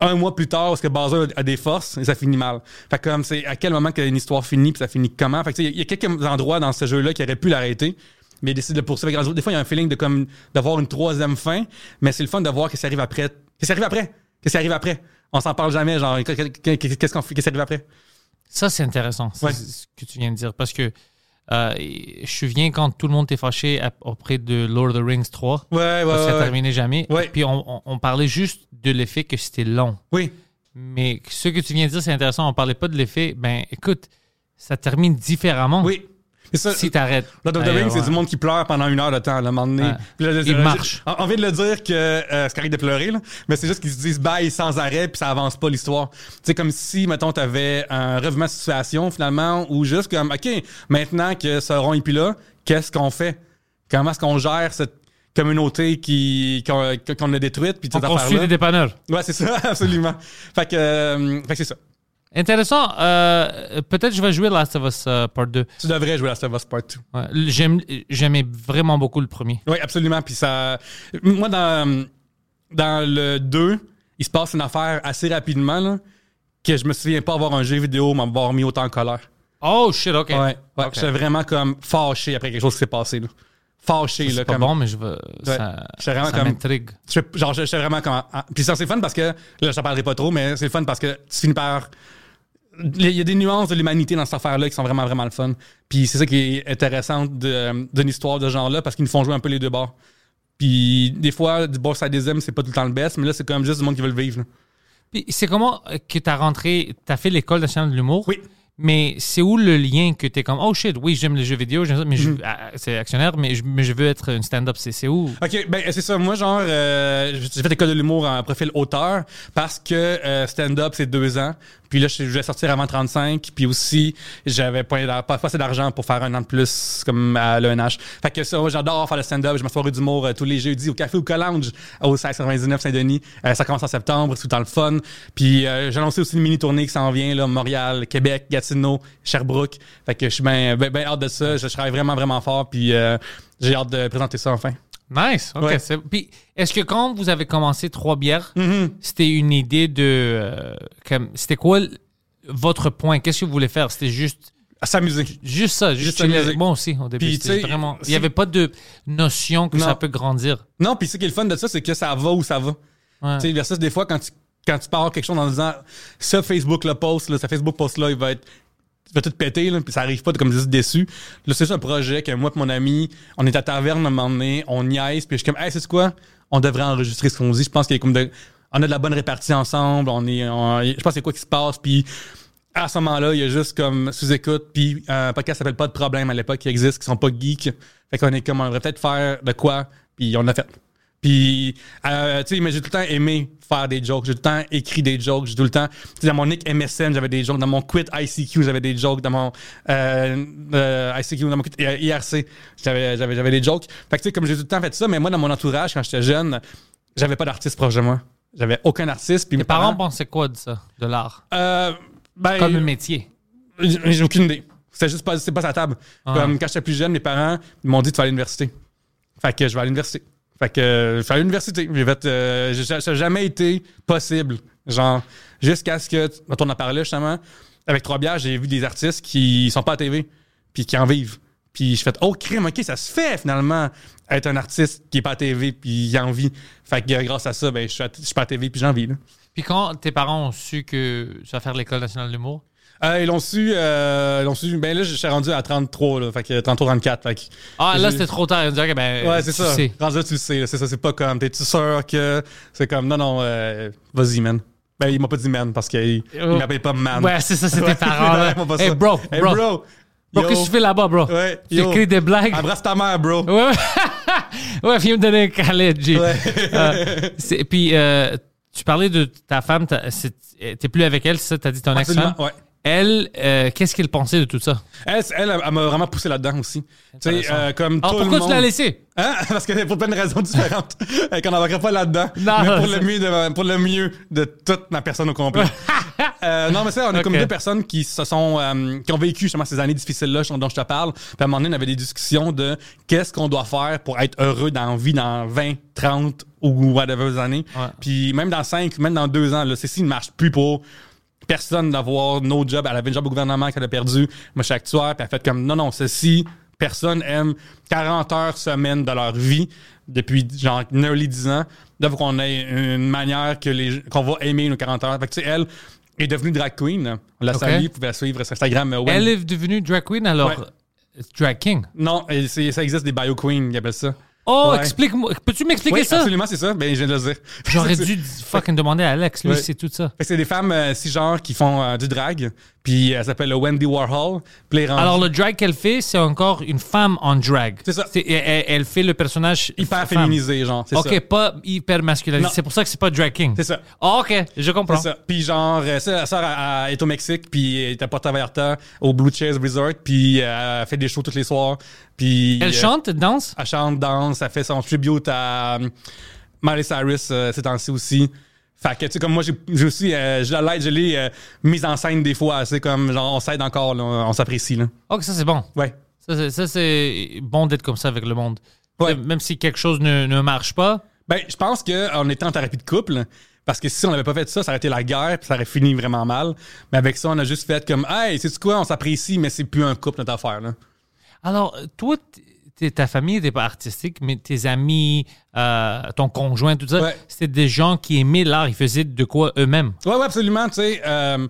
un mois plus tard, parce que Bowser a des forces, et ça finit mal. Fait que comme, c'est à quel moment qu'une histoire finit, puis ça finit comment? Fait que, il y a quelques endroits dans ce jeu-là qui auraient pu l'arrêter, mais il décide de poursuivre. Que, Des fois, il y a un feeling de comme d'avoir une troisième fin, mais c'est le fun de voir que ça arrive après. Que ça arrive après? Que ça arrive après? On s'en parle jamais, genre, qu'est-ce qu'on fait, qu'est-ce qui arrive après? Ça, c'est intéressant, Ouais. ce que tu viens de dire. Parce que euh, je me souviens quand tout le monde était fâché auprès de Lord of the Rings 3. Ouais, ouais, parce que ça terminait jamais. Puis on, on- on parlait juste de l'effet que c'était long. Oui. Mais ce que tu viens de dire, c'est intéressant. On parlait pas de l'effet. Ben, écoute, ça termine différemment Oui. C'est ça. si t'arrêtes. Lord of the Rings, c'est du monde qui pleure pendant une heure de temps, à un moment donné. Il marche. j'ai- On vient de le dire que euh, c'est correct de pleurer, là, mais c'est juste qu'ils se disent bye sans arrêt, puis ça avance pas l'histoire. C'est comme si, mettons, t'avais un revirement de situation, finalement, ou juste comme, OK, maintenant que ce rond est plus là, qu'est-ce qu'on fait? Comment est-ce qu'on gère cette communauté qui qu'on a détruite, puis On construit des dépanneurs. Ouais, c'est ça, absolument. Fait que, euh, fait que c'est ça. Intéressant. Euh, Peut-être je vais jouer Last of Us euh, Part 2. Tu devrais jouer à Last of Us Part 2. Ouais. J'aimais vraiment beaucoup le premier. Oui, absolument. Puis ça. Moi, dans, dans le 2, il se passe une affaire assez rapidement là, que je me souviens pas avoir un jeu vidéo m'avoir mis autant en colère. Oh shit, ok. Ouais. ouais. Ok. J'étais vraiment comme fâché après quelque chose qui s'est passé. Là. Fâché, là. C'est pas comme, bon, mais je veux. Ça, J'étais vraiment ça comme- m'intrigue. Genre, j'étais vraiment comme. Puis ça, c'est fun parce que. Là, je t'en parlerai pas trop, mais c'est fun parce que tu finis par. Il y a des nuances de l'humanité dans cette affaire-là qui sont vraiment, vraiment le fun. Puis c'est ça qui est intéressant de- d'une histoire de ce genre-là parce qu'ils nous font jouer un peu les deux bords. Puis des fois, du bon sadisme, c'est pas tout le temps le best, mais là, c'est quand même juste du monde qui veut le vivre. là. Puis c'est comment euh, que tu as rentré, tu as fait l'école nationale de l'humour? Oui. Mais c'est où le lien que tu es comme, oh shit, oui, j'aime les jeux vidéo, j'aime ça, mais ah, c'est actionnaire, mais je, mais je veux être une stand-up. C'est c'est où? OK, ben c'est ça. Moi, genre, euh, j'ai fait l'école de l'humour en profil auteur parce que euh, stand-up, c'est deux ans. Puis là, je vais sortir avant 35. Puis aussi, j'avais pas, pas, assez d'argent pour faire un an de plus comme à l'ENH. Fait que ça, moi, j'adore faire le stand-up. Je me soirée d'humour euh, tous les jeudis au Café ou Collange au 1699 Saint-Denis. Euh, ça commence en septembre, c'est tout le temps le fun. Puis euh, j'ai annoncé aussi une mini-tournée qui s'en vient, là, Montréal, Québec, Gatineau, Sherbrooke. Fait que je suis bien ben, ben hâte de ça. Je, je travaille vraiment, vraiment fort. Puis euh, j'ai hâte de présenter ça enfin. Nice. OK. Ouais. c'est- Puis est-ce que quand vous avez commencé Trois Bières, Mm-hmm. c'était une idée de. euh, comme, c'était quoi l- votre point? Qu'est-ce que vous voulez faire? C'était juste. À s'amuser. Juste ça, juste, Juste chiller. s'amuser. Moi aussi, au début. Puis, c'était tu sais, vraiment. Il si- n'y avait pas de notion que Non. ça peut grandir. Non, puis ce qui est le fun de ça, c'est que ça va où ça va. Ouais. Tu sais, versus des fois, quand tu, quand tu pars quelque chose en disant ce Facebook le post, là, ce Facebook post là, il va être il va tout péter, là, puis ça arrive pas, t'es comme juste déçu. Là, c'est ça un projet que moi et mon ami, on est à taverne à un moment donné, on niaise, puis je suis comme, hey, c'est quoi? On devrait enregistrer ce qu'on dit. Je pense qu'il y a comme de, on a de la bonne répartie ensemble, on est, on- je pense a quoi qui se passe, puis à ce moment-là, il y a juste comme sous-écoute, puis un podcast s'appelle Pas de problème à l'époque qui existe, qui sont pas geeks. Fait qu'on est comme, on devrait peut-être faire de quoi, puis on l'a fait. Puis, euh, tu sais, mais j'ai tout le temps aimé faire des jokes. J'ai tout le temps écrit des jokes. J'ai tout le temps, tu sais, dans mon nick MSN, j'avais des jokes. Dans mon quit ICQ, j'avais des jokes. Dans mon euh, euh, ICQ, dans mon quit IRC, j'avais, des jokes. Fait que, tu sais, comme j'ai tout le temps fait ça, mais moi, dans mon entourage, quand j'étais jeune, j'avais pas d'artiste proche de moi. J'avais aucun artiste. Puis Tes mes parents pensaient quoi de ça, de l'art? euh, ben, Comme un métier. j'ai aucune idée. C'était juste pas, c'est pas sa table. Ah. Comme quand j'étais plus jeune, mes parents m'ont dit tu vas à l'université. Fait que je vais à l'université. Fait que je vais à l'université. J'ai fait, euh, ça n'a jamais été possible. Genre, jusqu'à ce que, quand on en parlait justement, avec Trois Bières, j'ai vu des artistes qui sont pas à TV, puis qui en vivent. Puis je fais, oh crime, ok, ça se fait finalement être un artiste qui est pas à TV, puis il en vit. Fait que grâce à ça, ben, je suis, suis pas à TV, puis j'en vis. Puis quand tes parents ont su que tu vas faire l'école nationale de l'humour, Euh, ils l'ont su, euh, ils l'ont su. Ben là, je suis rendu à 33, là. Fait que 33, 34. Fait que. ah là c'était trop tard. Ils disaient, ben, Ouais, c'est ça. sais. Rendu là, tu le sais. C'est ça. C'est pas comme. T'es-tu sûr que. C'est comme. Non, non, euh, vas-y, man. Ben, il m'a pas dit man parce qu'il il Oh. m'appelle pas man. Ouais, c'est ça, tes Ouais, parents. Hey ça. bro, Hey, bro. bro. Bro, qu'est-ce que tu fais là-bas, bro? Ouais, Tu yo. écris des blagues? Embrasse ta mère, bro. Ouais, ouais. ouais, viens me donner un câlin, G. Ouais. Euh, puis, euh, tu parlais de ta femme, t'es plus avec elle, c'est ça? T'as dit ton? Absolument, ouais. Elle, euh, qu'est-ce qu'elle pensait de tout ça? Elle, elle, elle m'a vraiment poussé là-dedans aussi. Tu sais, euh, comme Alors, tout le pourquoi monde. tu l'as laissé? Hein? Parce que pour plein de raisons différentes. Qu'on n'embarquerait pas là-dedans. Non, mais pour le, mieux de, pour le mieux de toute ma personne au complet. Euh, non, mais ça, on a comme deux personnes qui se sont, qui ont vécu justement ces années difficiles-là dont je te parle. Puis à un moment donné, on avait des discussions de qu'est-ce qu'on doit faire pour être heureux dans la vie dans 20, 30 ou whatever années. Ouais. Puis même dans 5, même dans 2 ans, là, ceci ne marche plus pour personne d'avoir no job. Elle avait un job au gouvernement qu'elle a perdu. Moi, je suis actuaire. Puis elle a fait comme, non, non, ceci, personne aime 40 heures semaine de leur vie depuis genre nearly 10 ans. Là, faut qu'on ait une manière que les, qu'on va aimer nos 40 heures. Fait que, tu sais, elle est devenue drag queen. On la Ok. salue. Vous pouvez la suivre sur Instagram. Elle est devenue drag queen, alors Ouais. drag king. Non, ça existe des bio queens, ils appellent ça. Oh, Ouais. explique-moi. Peux-tu m'expliquer Oui, ça? absolument, c'est ça. Ben, je viens de le dire. J'aurais dû fucking demander à Alex. Lui, Ouais. c'est tout ça. Fait que c'est des femmes euh, cisgenres qui font euh, du drag. Puis elle s'appelle Wendy Warhol. Puis Alors, le drag qu'elle fait, c'est encore une femme en drag. C'est ça. elle, fait le personnage hyper femme. féminisé, genre. C'est OK, ça. pas hyper masculin. C'est pour ça que c'est pas drag king. C'est ça. Ah, OK, je comprends. C'est ça. Puis genre, euh, la sœur est au Mexique, puis elle est à Puerto Vallarta, au Blue Chairs Resort, puis euh, elle fait des shows tous les soirs. Puis Elle euh, chante, elle danse? Elle chante, danse, elle fait son tribute à euh, Miley Cyrus euh, ces temps-ci aussi. Fait que, tu sais, comme moi, j'ai aussi, euh, je l'aide, je l'ai euh, mise en scène des fois. C'est comme, genre, on s'aide encore, là, on s'apprécie, là. OK, ça, c'est bon. Ouais. Ça, c'est- bon d'être comme ça avec le monde. Ouais. Même si quelque chose ne, ne marche pas. Ben, je pense qu'on était en thérapie de couple. Parce que si on n'avait pas fait ça, ça aurait été la guerre, puis ça aurait fini vraiment mal. Mais avec ça, on a juste fait comme, hey, c'est quoi, on s'apprécie, mais c'est plus un couple, notre affaire, là. Alors, toi, ta famille n'était pas artistique, mais tes amis, euh, ton conjoint, tout ça, Ouais. c'était des gens qui aimaient l'art. Ils faisaient de quoi eux-mêmes. Ouais, ouais, absolument, tu sais. euh,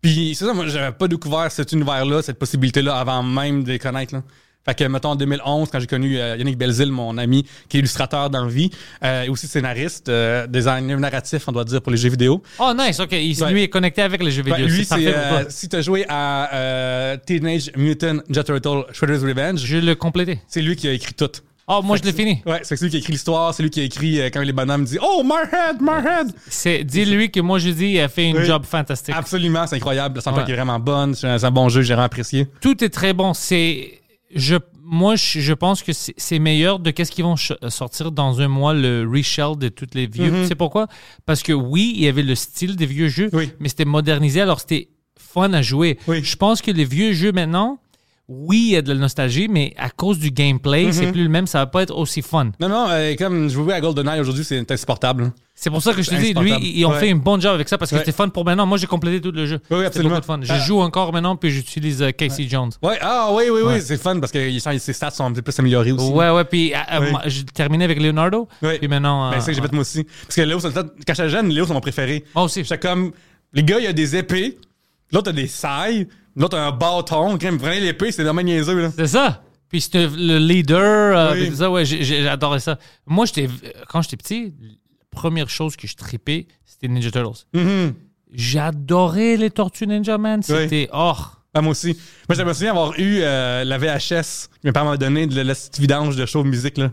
puis c'est ça, moi, j'avais pas découvert cet univers-là, cette possibilité-là, avant même de les connaître, là. Fait que, mettons, en 2011, quand j'ai connu euh, Yannick Belzil, mon ami, qui est illustrateur dans la vie, euh, et aussi scénariste, euh, designer narratif, on doit dire, pour les jeux vidéo. Oh, nice, ok. Il, Ouais. Lui est connecté avec les jeux Ben, vidéo. lui, c'est euh, si tu as joué à euh, Teenage Mutant Ninja Turtle Shredder's Revenge, Je l'ai complété. c'est lui qui a écrit tout. Oh, moi, je l'ai fini. Ouais, c'est lui qui a écrit l'histoire, c'est lui qui a écrit euh, quand les bonhommes disent Oh, Marhead, Marhead! C'est, dis-lui que moi, je dis, il a fait une Oui. job fantastique. Absolument, c'est incroyable. La Ouais. est vraiment bonne. C'est un, c'est un bon jeu, j'ai vraiment apprécié. Tout est très bon. C'est, je, moi, je, je pense que c'est, meilleur de qu'est-ce qu'ils vont ch- sortir dans un mois, le reshell de toutes les vieux. Tu sais pourquoi? Parce que oui, il y avait le style des vieux jeux. Oui. mais c'était modernisé, alors c'était fun à jouer. Oui. Je pense que les vieux jeux maintenant, oui, il y a de la nostalgie, mais à cause du gameplay, Mhm. c'est plus le même, ça va pas être aussi fun. Non, non, euh, comme je jouais à GoldenEye aujourd'hui, c'est insupportable. C'est pour ça que je te dis, lui, ils ont Ouais. fait un bon job avec ça parce que Ouais. c'était fun pour maintenant. Moi, j'ai complété tout le jeu. Oui, oui, absolument. beaucoup de fun. Je Ah. joue encore maintenant, puis j'utilise euh, Casey Jones. Ouais, ah oui, oui, Ouais. oui, c'est fun parce que ses stats sont un peu plus améliorées aussi. Ouais, ouais, puis euh, euh, j'ai terminé avec Leonardo. Oui. Puis maintenant. Ben, c'est ça que j'ai fait moi aussi. Parce que Léo, c'est le temps- quand j'étais jeune, Léo, c'est mon préféré. Moi aussi. J'étais comme, les gars, il y a des épées, l'autre a des sailles, l'autre a un bâton. Quand même, prenez l'épée, c'est vraiment niaiseux, là. C'est ça. Puis c'était le leader. euh, Oui. tout ça, ouais, adoré ça. Moi, j'étais, quand j'étais petit, la première chose que je tripais, c'était Ninja Turtles. Mhm. J'adorais les Tortues Ninja, man. C'était. Oh. Ah, moi aussi. Moi, je me souviens avoir eu euh, la VHS que mes parents m'ont donné de la petite vidange de show musique, là.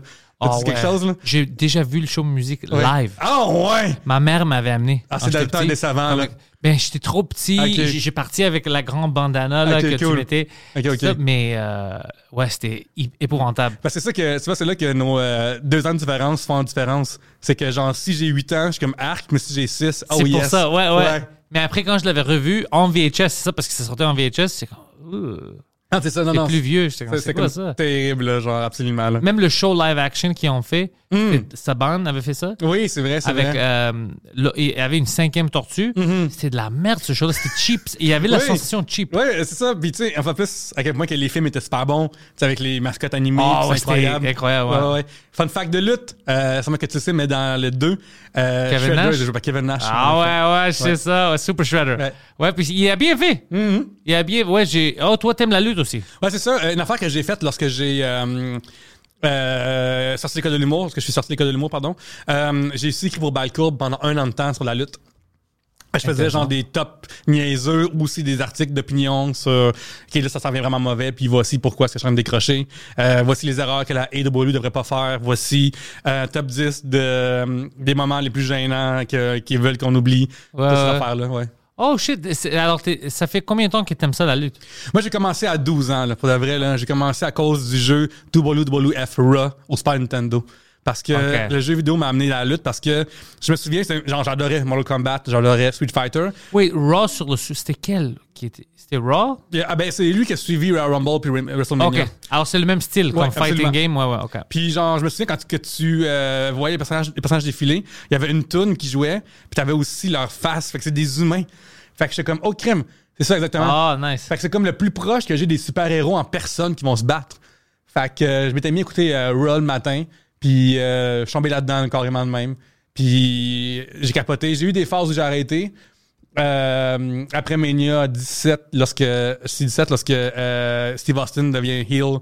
Ah quelque chose, là? J'ai déjà vu le show de musique Ouais. live. Ah, ouais! Ma mère m'avait amené. Ah, quand c'est dans le j'étais temps petit. des savants, là. Ben, j'étais trop petit. Ok. J'ai j'ai parti avec la grande bandana là, Ok, que tu mettais. Ok, ok. Ça, mais euh, ouais, c'était épouvantable. Ben, c'est ça que, tu vois, c'est là que nos euh, deux ans de différence font la différence. C'est que, genre, si j'ai 8 ans, je suis comme arc, mais si j'ai 6, oh c'est yes. pour ça, ouais, ouais, Mais après, quand je l'avais revu en VHS, c'est ça, parce que ça sortait en VHS, c'est comme. ouh, c'est ça, non, C'est non. plus vieux. C'est terrible, genre, absolument, là. Même le show live action qu'ils ont fait, Mm. Saban avait fait ça? Oui, c'est vrai, c'est Avec, vrai. euh, le- il y avait une cinquième tortue. C'était de la merde, ce show-là. C'était cheap. Il y avait la Mm-hmm. Oui. sensation cheap. Ouais, c'est ça. Puis, tu sais, enfin, plus, à quel point que les films étaient super bons, tu sais, avec les mascottes animées, puis ouais, incroyable. incroyable, ouais. ouais. Fun fact de lutte, euh, sûrement que tu sais, mais dans le 2, euh, Kevin Shredder, Nash? j'ai joué par Kevin Nash. Ah ouais, ouais, je sais ça. Super Shredder. Ouais. Ouais, puis il a bien fait. Mhm. Il a bien. Ouais, j'ai. Oh, toi, t'aimes la lutte aussi. Ouais, c'est ça. Euh, Une affaire que j'ai faite lorsque j'ai euh, sorti de l'école de l'humour, parce que je suis sorti de l'école de l'humour, pardon. Euh, j'ai aussi écrit pour Balcourbe pendant un an de temps sur la lutte. Je faisais genre des tops niaiseux ou aussi des articles d'opinion sur OK, là, ça s'en vient vraiment mauvais, puis voici pourquoi est-ce que je suis en train de décrocher. Euh, voici les erreurs que la AEW devrait pas faire. Voici euh, top 10 de, euh, des moments les plus gênants que, qu'ils veulent qu'on oublie. Ouais, Toutes ces ouais. affaires-là, ouais. Oh shit. Alors, ça fait combien de temps que t'aimes ça, la lutte? Moi, j'ai commencé à 12 ans, là, pour de vrai. Là. J'ai commencé à cause du jeu WWF Raw au Super Nintendo. Parce que le jeu vidéo m'a amené à la lutte parce que je me souviens, genre, j'adorais Mortal Kombat, j'adorais Street Fighter. Oui, Raw sur le. C'était quel qui était? C'était Raw? Ah ben, c'est lui qui a suivi Royal Rumble puis WrestleMania. Ok. Alors, c'est le même style comme Ouais, fighting game? Ouais, ouais, ok. Puis genre, je me souviens quand que tu euh, voyais les personnages, les personnages défiler, il y avait une toune qui jouait, puis t'avais aussi leur face, fait que c'est des humains. Fait que j'étais comme, oh crème, c'est ça exactement. Ah, nice. Fait que c'est comme le plus proche que j'ai des super-héros en personne qui vont se battre. Fait que euh, je m'étais mis à écouter euh, Raw le matin, puis je suis tombé là-dedans carrément de même. Puis j'ai capoté. J'ai eu des phases où j'ai arrêté. Euh, après Mania 17, lorsque, c'est 17, lorsque euh, Steve Austin devient heel,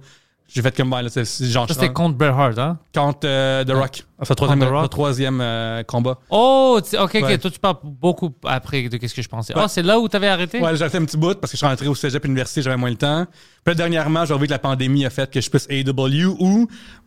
j'ai fait comme, ouais, là, c'est genre, Ça, c'était contre Bret Hart, hein? contre euh, The Rock. Son troisième, Contre The Rock? son troisième euh, combat. Oh, tu- ok, ok. Ouais. Toi, tu parles beaucoup après de ce que je pensais. Ouais. Oh, c'est là où t'avais arrêté? Ouais, j'ai fait un petit bout parce que je suis rentré au cégep université, j'avais moins le temps. Puis dernièrement, j'ai vu que la pandémie a fait que je puisse AW ou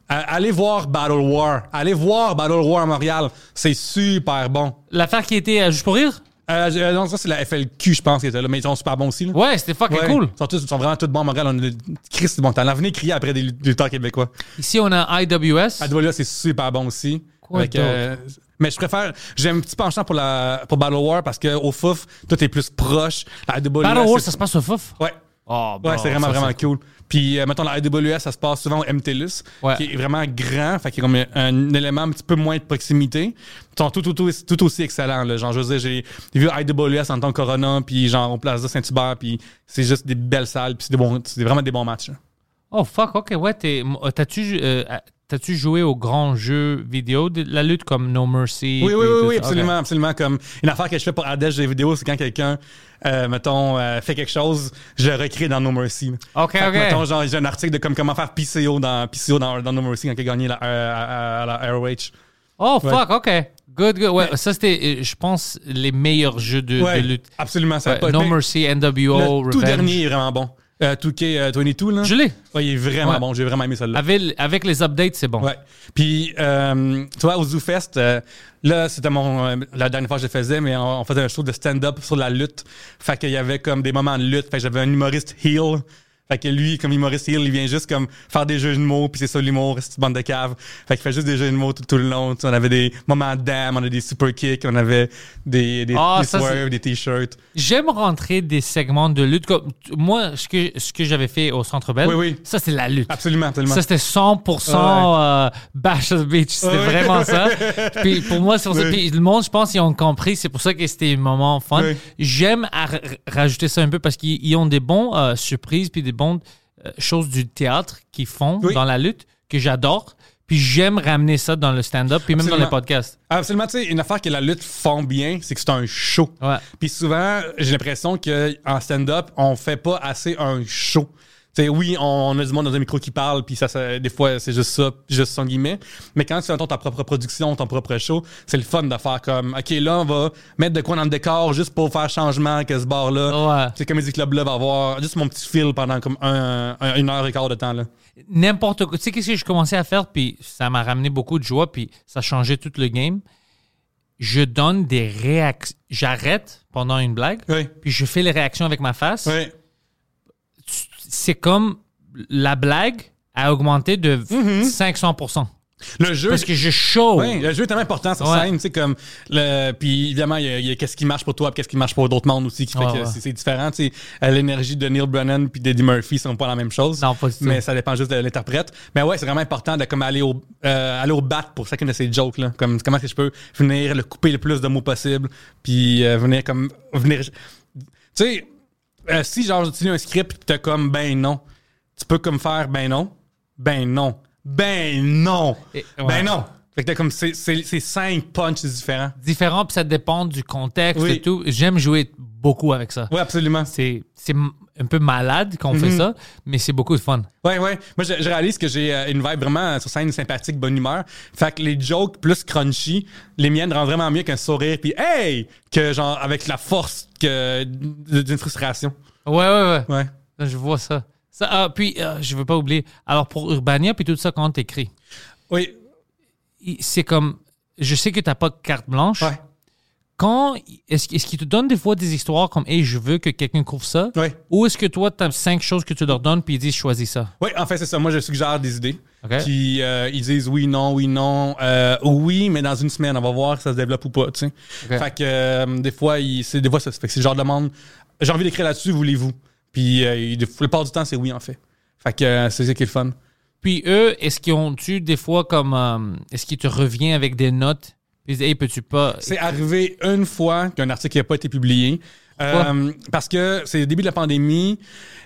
euh, allez voir Battle War. Allez voir Battle War à Montréal. C'est super bon. L'affaire qui était euh, juste pour rire? Euh, je- non, ça, c'est la FLQ, je pense, qui était là. Mais ils sont super bons aussi. Là. Ouais, c'était fucking Ouais. cool. Ils sont, tous, ils sont vraiment tous bons à Montréal. On a Christ bon talent. Venez crier après des lutteurs québécois. Ici, on a IWS. AW, c'est super bon aussi. Quoi Avec, euh, mais je préfère. J'ai un petit penchant pour, la, pour Battle War parce qu'au FOUF, tout est plus proche. La AW, Battle War, ça se passe au fouf? Ouais. Oh, Ouais, c'est vraiment, vraiment cool. Puis, euh, mettons, la AWS, ça se passe souvent au MTLUS, Ouais. qui est vraiment grand, fait qu'il y a comme un élément un petit peu moins de proximité. Ils sont tout, tout, tout, tout aussi excellents. Là. Genre, je veux dire, j'ai vu AWS en tant que Corona, puis genre au Plaza Saint-Hubert, puis c'est juste des belles salles, puis c'est des bons- c'est vraiment des bons matchs. là. Oh, fuck, ok, ouais. t'es- T'as-tu. euh, t'as-tu joué aux grands jeux vidéo? De la lutte comme No Mercy? Oui, oui, oui, oui, absolument, absolument. Comme une affaire que je fais pour Ardèche des vidéos, c'est quand quelqu'un, euh, mettons, euh, fait quelque chose, je le recrée dans No Mercy. Ok, Fait que, ok. Mettons, genre, j'ai un article de comme comment faire PCO dans, PCO dans, dans No Mercy quand il a gagné la, euh, à, à- à la ROH. Oh, Ouais. fuck, ok. Good, good. Ouais, ça, c'était, euh, je pense, les meilleurs jeux de, Ouais, de lutte. absolument. Ça Ouais, pas- no mais Mercy, NWO, Le Revenge. tout dernier est vraiment bon. Euh, 2K22, là. Je l'ai. Ouais, il est vraiment Ouais. bon. J'ai vraiment aimé celle-là. Avec, avec les updates, c'est bon. Ouais. Puis, euh, tu vois, au ZooFest, euh, là, c'était mon, euh, la dernière fois que je le faisais, mais on, on faisait un show de stand-up sur la lutte. Fait qu'il y avait comme des moments de lutte. Fait que j'avais un humoriste heel. Fait que lui, comme humoriste heel, il vient juste comme faire des jeux de mots, puis c'est ça l'humour, c'est une bande de cave. Fait qu'il fait juste des jeux de mots tout, tout le long. Tu sais, on avait des moments dam, on avait des super kicks, on avait des, des, Ah, des ça, swerves, c'est- des t-shirts. J'aime rentrer des segments de lutte. Comme, moi, ce que, ce que j'avais fait au Centre Bell, Oui, oui. ça, c'est la lutte. Absolument, absolument. Ça, c'était 100% euh, Bash of the Beach. C'était Ouais. vraiment ça. Puis pour moi, c'est pour ça. Oui. Puis le monde, je pense, ils ont compris. C'est pour ça que c'était un moment fun. Oui. J'aime à r- rajouter ça un peu parce qu'ils ils ont des bons euh, surprises puis des bonnes euh, choses du théâtre qu'ils font Oui. dans la lutte que j'adore. Puis j'aime ramener ça dans le stand-up puis même dans les podcasts. Absolument, tu sais, une affaire que la lutte font bien, c'est que c'est un show. Ouais. Puis souvent, j'ai l'impression qu'en stand-up, on fait pas assez un show. Tu sais, oui, on, on a du monde dans un micro qui parle, puis ça, ça- des fois, c'est juste ça, juste son guillemets. Mais quand tu fais mettons, ta propre production, ton propre show, c'est le fun de faire comme, OK, là, on va mettre de quoi dans le décor juste pour faire changement que ce bar-là. Ouais. C'est Comedy Club là va avoir juste mon petit fil pendant comme un, un- une heure et quart de temps, là. N'importe quoi. Tu sais, qu'est-ce que je commençais à faire, puis ça m'a ramené beaucoup de joie, puis ça changeait tout le game. Je donne des réactions. J'arrête pendant une blague, Oui. puis je fais les réactions avec ma face. Oui. C'est comme la blague a augmenté de Mm-hmm. 500%. Le jeu. Parce que je show. Oui, le jeu est tellement important sur Ouais. scène, tu sais, comme, le, puis évidemment, il y a, qu'est-ce qui marche pour toi, qu'est-ce qui marche pour d'autres mondes aussi, qui fait Ouais, que ouais. c'est- différent, tu sais. Euh, L'énergie de Neil Brennan puis d'Eddie Murphy sont pas la même chose. Non, pas. Mais ça dépend juste de l'interprète. Mais ouais, c'est vraiment important de comme aller au, euh, aller au bat pour chacune de ces jokes, là. Comme, comment est-ce que je peux venir le couper le plus de mots possible, puis euh, venir comme, venir, tu sais, euh, si genre tu lis un script pis t'as comme ben non, tu peux comme faire ben non, ben non, ben non, Et- ouais. ben non. Fait que t'as comme c'est cinq punches différents. Différent, puis ça dépend du contexte Oui. et tout. J'aime jouer beaucoup avec ça. Ouais, absolument. C'est un peu malade qu'on Mhm. fait ça, mais c'est beaucoup de fun. Ouais, ouais. Moi, je, je réalise que j'ai euh, une vibe vraiment euh, sur scène sympathique, bonne humeur. Fait que les jokes plus crunchy, les miennes rendent vraiment mieux qu'un sourire puis hey, que genre avec la force que d'une frustration. Ouais, ouais, ouais. Ouais. Je vois ça. ça ah, puis, euh, je veux pas oublier. Alors, pour Urbania, puis tout ça, quand t'écris, Oui. C'est comme. Je sais que t'as pas de carte blanche. Ouais. Quand. Est-ce est-ce qu'ils te donnent des fois des histoires comme, hey, je veux que quelqu'un couvre ça? Ouais. Ou est-ce que toi, t'as cinq choses que tu leur donnes, puis ils disent, choisis ça? Oui, en fait, c'est ça. Moi, je suggère des idées. OK. Puis euh, ils disent oui, non, oui, non. Euh, oui, mais dans une semaine, on va voir si ça se développe ou pas. Tu sais. OK. Fait que euh, des fois, c'est des fois ça se fait. que C'est genre de demande. J'ai envie d'écrire là-dessus, voulez-vous? Puis la plupart du temps, c'est oui, en fait. Fait que c'est ça qui est le fun. Puis eux, est-ce qu'ils ont-tu des fois comme. euh, est-ce qu'ils te reviennent avec des notes? Ils disent, hey, peux-tu pas. C'est arrivé une fois qu'un article n'a pas été publié. Euh, parce que c'est le début de la pandémie.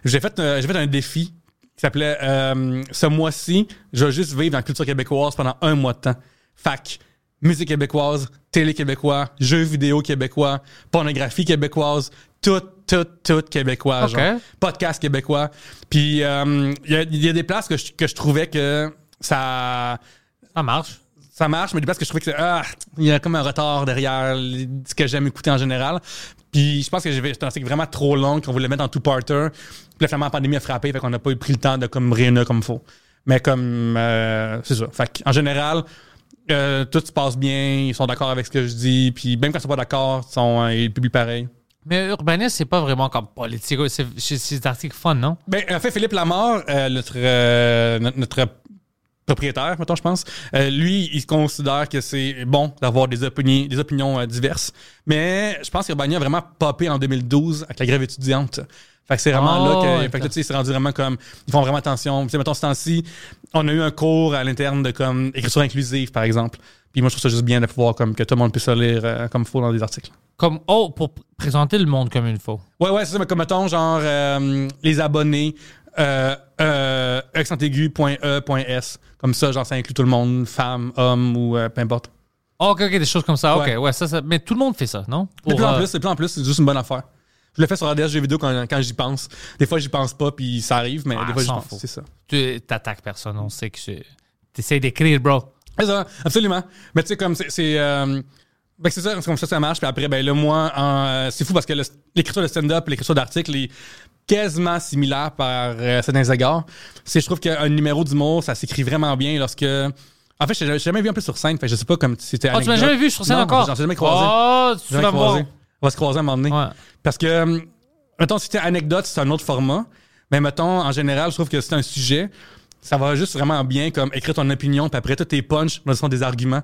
J'ai fait, euh, j'ai fait un défi qui s'appelait euh, Ce mois-ci, je vais juste vivre dans la culture québécoise pendant un mois de temps. Fac, musique québécoise, télé québécois, jeux vidéo québécois, pornographie québécoise, tout, tout, tout québécois. Ok. genre. Podcast québécois. Puis euh, il y, a, il y a des places que je, que je trouvais que ça Ça marche. ça marche, mais des places que je trouvais que c'est, ah, il y a comme un retard derrière ce que j'aime écouter en général. Puis je pense que j'avais- un cycle vraiment trop long qu'on voulait mettre en two-parter. Puis là, finalement, la pandémie a frappé, fait qu'on n'a pas eu pris le temps de comme réunir comme faut. Mais comme, euh, c'est ça. Fait en général, euh, tout se passe bien, ils sont d'accord avec ce que je dis, puis même quand ils sont pas d'accord, ils, sont, euh, ils publient pareil. Mais Urbanist, c'est pas vraiment comme politique. C'est des articles fun, non? Ben, en fait, Philippe Lamar, euh, notre, euh, notre, propriétaire, mettons, je pense, euh, lui, il considère que c'est bon d'avoir des opinions, des opinions diverses. Mais je pense qu'Urbania a vraiment popé en 2012 avec la grève étudiante. Fait que c'est vraiment Oh, là que, fait que là, tu sais, c'est rendu vraiment comme, ils font vraiment attention. Tu sais, mettons, ce temps-ci, on a eu un cours à l'interne de comme écriture inclusive, par exemple. Puis moi, je trouve ça juste bien de pouvoir comme que tout le monde puisse se lire euh, comme il faut dans des articles. Comme, oh, pour présenter le monde comme il faut. Ouais, ouais, c'est ça, mais comme mettons, genre, euh, les abonnés euh, euh, E. Comme ça, genre, ça inclut tout le monde, femme, homme ou euh, peu importe. Ah, ok, ok, des choses comme ça. Ok, Ouais. ouais, ça, ça- mais tout le monde fait ça, non? De plus en euh, plus, de plus en plus, c'est juste une bonne affaire. Je le fais sur RDS jeux vidéo quand, quand j'y pense. Des fois, j'y pense pas, puis ça arrive, mais Ah, des fois, j'y pense. C'est ça. Tu t'attaques personne, on sait que c'est. T'essayes d'écrire, bro. C'est ça, absolument. Mais tu sais, comme c'est. c'est, euh, ben, c'est ça, c'est comme ça ça marche. Puis après, ben là, moi, en, euh, c'est fou parce que l'écriture de stand-up, l'écriture d'article est quasiment similaire par euh, certains égards. C'est, je trouve qu'un numéro d'humour, ça s'écrit vraiment bien lorsque. En fait, je l'ai jamais vu un peu sur scène. Fait, je sais pas comme si c'était. Oh, tu m'as jamais vu sur scène Non, encore? J'en ai jamais croisé. Oh, tu vas voir. On va se croiser à un moment donné. Ouais. Parce que, hum, mettons, si c'était anecdote, c'est un autre format. Mais mettons, en général, je trouve que c'est un sujet, ça va juste vraiment bien comme écrire ton opinion, puis après, tous tes punch, ce sont des arguments.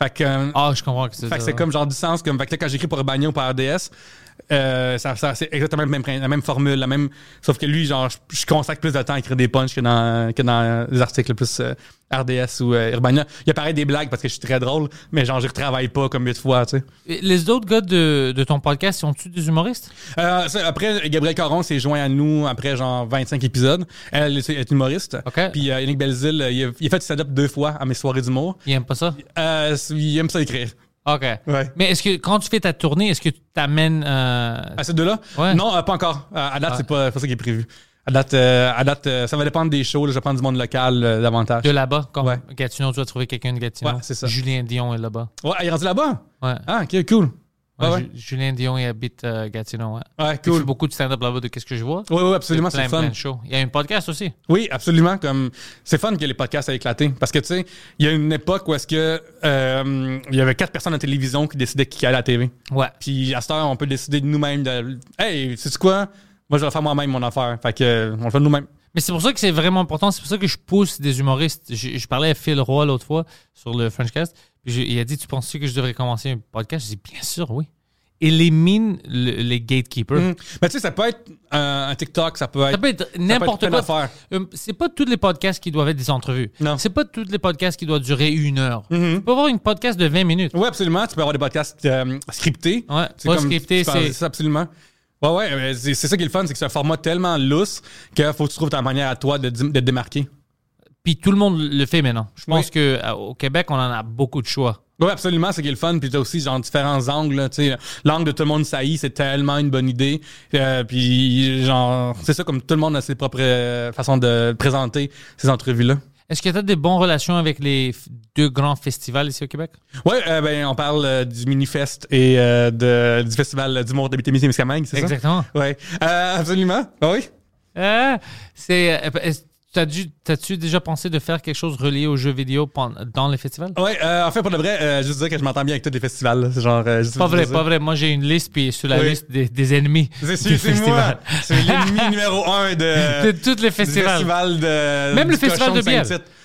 Fait que, euh, Ah, je comprends que c'est fait que c'est comme genre du sens. Comme, fait que là, quand j'écris pour Urbania ou pour RDS, euh, ça, ça- c'est exactement le même, la même formule, la même. Sauf que lui, genre, je, je consacre plus de temps à écrire des punchs que dans, que dans les articles plus euh, RDS ou euh, Urbania. Il y a pareil des blagues parce que je suis très drôle, mais genre, je retravaille pas comme huit fois, tu sais. Et Les autres gars de, de ton podcast, sont-tu des humoristes? Après, Gabriel Caron s'est joint à nous après genre 25 épisodes. Elle est humoriste. Puis Yannick Belzil, il, a, il a fait du stand-up deux fois à mes soirées d'humour. Ils aiment pas ça? Il aime ça écrire. OK. Ouais. Mais est-ce que quand tu fais ta tournée, est-ce que tu t'amènes. euh, À ces deux-là? Ouais. Non, euh, pas encore. Euh, à date, Ah. c'est pas, pas ça qui est prévu. À date, euh, à date euh, ça va dépendre des shows. là. je vais prendre du monde local davantage. de là-bas? Comme Ouais. Gatineau, tu vas trouver quelqu'un de Gatineau. Ouais, c'est ça. Julien Dion est là-bas. Ouais, il est rendu là-bas? Ouais. Ah, ok, cool. Ouais. Ju- Julien Dion, il habite euh, Gatineau. Ouais. Ouais, Il cool. fait beaucoup de stand-up là-bas de qu'est-ce que je vois. Oui, oui, absolument, c'est fun. plein de shows. Il y a un podcast aussi. Oui, absolument. Comme c'est fun que les podcasts aient éclaté parce que tu sais, il y a une époque où est-ce que euh, il y avait quatre personnes à la télévision qui décidaient qui allait à la TV. Ouais. Puis à cette heure, on peut décider de nous-mêmes de Hey, sais-tu quoi? Moi, je vais faire moi-même mon affaire. Fait que on le fait nous-mêmes. Mais c'est pour ça que c'est vraiment important. C'est pour ça que je pousse des humoristes. Je, je parlais à Phil Roy l'autre fois sur le Frenchcast. Puis je- il a dit Tu penses-tu que je devrais commencer un podcast? Je dis Bien sûr, oui. Élimine le- les gatekeepers. Mm. Mais tu sais, ça peut être euh, un TikTok, ça peut être. Ça peut être n'importe quoi. Euh, C'est pas tous les podcasts qui doivent être des entrevues. Non. C'est pas tous les podcasts qui doivent durer une heure. Mhm. Tu peux avoir une podcast de 20 minutes. Oui, absolument. Tu peux avoir des podcasts euh, scriptés. Ouais, C'est pas comme- scripté, tu parles- c'est- absolument. Ouais, ouais, c'est ça qui est le fun, c'est que c'est un format tellement lousse qu'il faut que tu trouves ta manière à toi de, de te démarquer. Puis tout le monde le fait maintenant. Je pense Oui. que euh, au Québec, on en a beaucoup de choix. Oui, absolument, c'est qui est le fun. Puis t'as aussi genre différents angles. là, tu sais. L'angle de tout le monde saillit, c'est tellement une bonne idée. Euh, puis genre, c'est ça, comme tout le monde a ses propres euh, façons de présenter ces entrevues-là. Est-ce que tu as des bonnes relations avec les deux grands festivals ici au Québec? Ouais, euh, ben on parle euh, du Minifest et euh, de, du festival d'humour de BTMC-Miscamingue, c'est ça? Exactement. Euh, absolument. Ah oui? Euh, c'est, t'as-tu déjà pensé de faire quelque chose relié aux jeux vidéo dans les festivals? Ouais, euh, en fait, pour de vrai, euh, juste dire que je m'entends bien avec tous les festivals. C'est genre. euh, Pas vrai, pas vrai. Moi, j'ai une liste, puis sur la Oui. liste des, des ennemis C'est moi. C'est l'ennemi numéro un de, De tous les festivals. festival de. Même le festival de bière.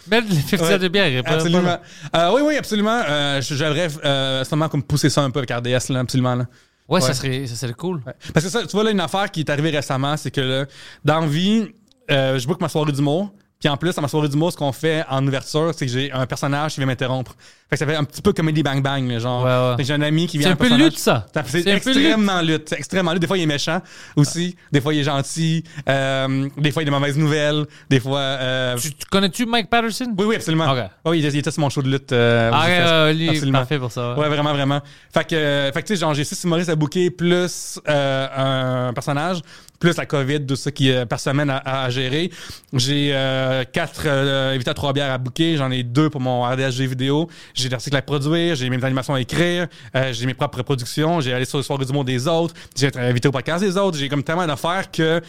Même le festival Ouais, de bière. Absolument. pas- Euh, oui, oui, absolument. Euh, je- J'aimerais euh, seulement comme pousser ça un peu avec RDS, là, absolument. Là. Ouais, ça serait, ça serait cool. Ouais. Parce que ça, tu vois, là, une affaire qui est arrivée récemment, c'est que là, dans vie, euh, je book ma soirée d'humour. Puis en plus, à ma soirée d'humour, ce qu'on fait en ouverture, c'est que j'ai un personnage qui vient m'interrompre. Fait que ça fait un petit peu comédie bang bang, genre. Ouais, ouais. Fait que j'ai un ami qui vient C'est un peu personnage- lutte, ça. C'est peu lutte. extrêmement lutte. C'est extrêmement lutte. Des fois, il est méchant aussi. Des fois, il est gentil. Euh, des fois, il a des mauvaises nouvelles. Des fois. euh, Tu, tu connais-tu Mike Patterson? Oui, oui, absolument. Ok. Oui, il était, il était sur mon show de lutte. euh, Ah, ouais, ouais, lui, Absolument. parfait pour ça. ouais. Ouais, vraiment, vraiment. Fait que, euh, fait que tu sais, genre, j'ai six humoristes à booker, plus euh, un personnage, plus la COVID, tout ça qui est par semaine à, gérer. J'ai euh, quatre euh, à trois bières à booker. J'en ai deux pour mon RDSG vidéo. J'ai des articles à produire. J'ai mes animations à écrire. euh, j'ai mes propres productions. J'ai allé sur le soir du monde des autres. J'ai été invité au podcast des autres. J'ai comme tellement d'affaires que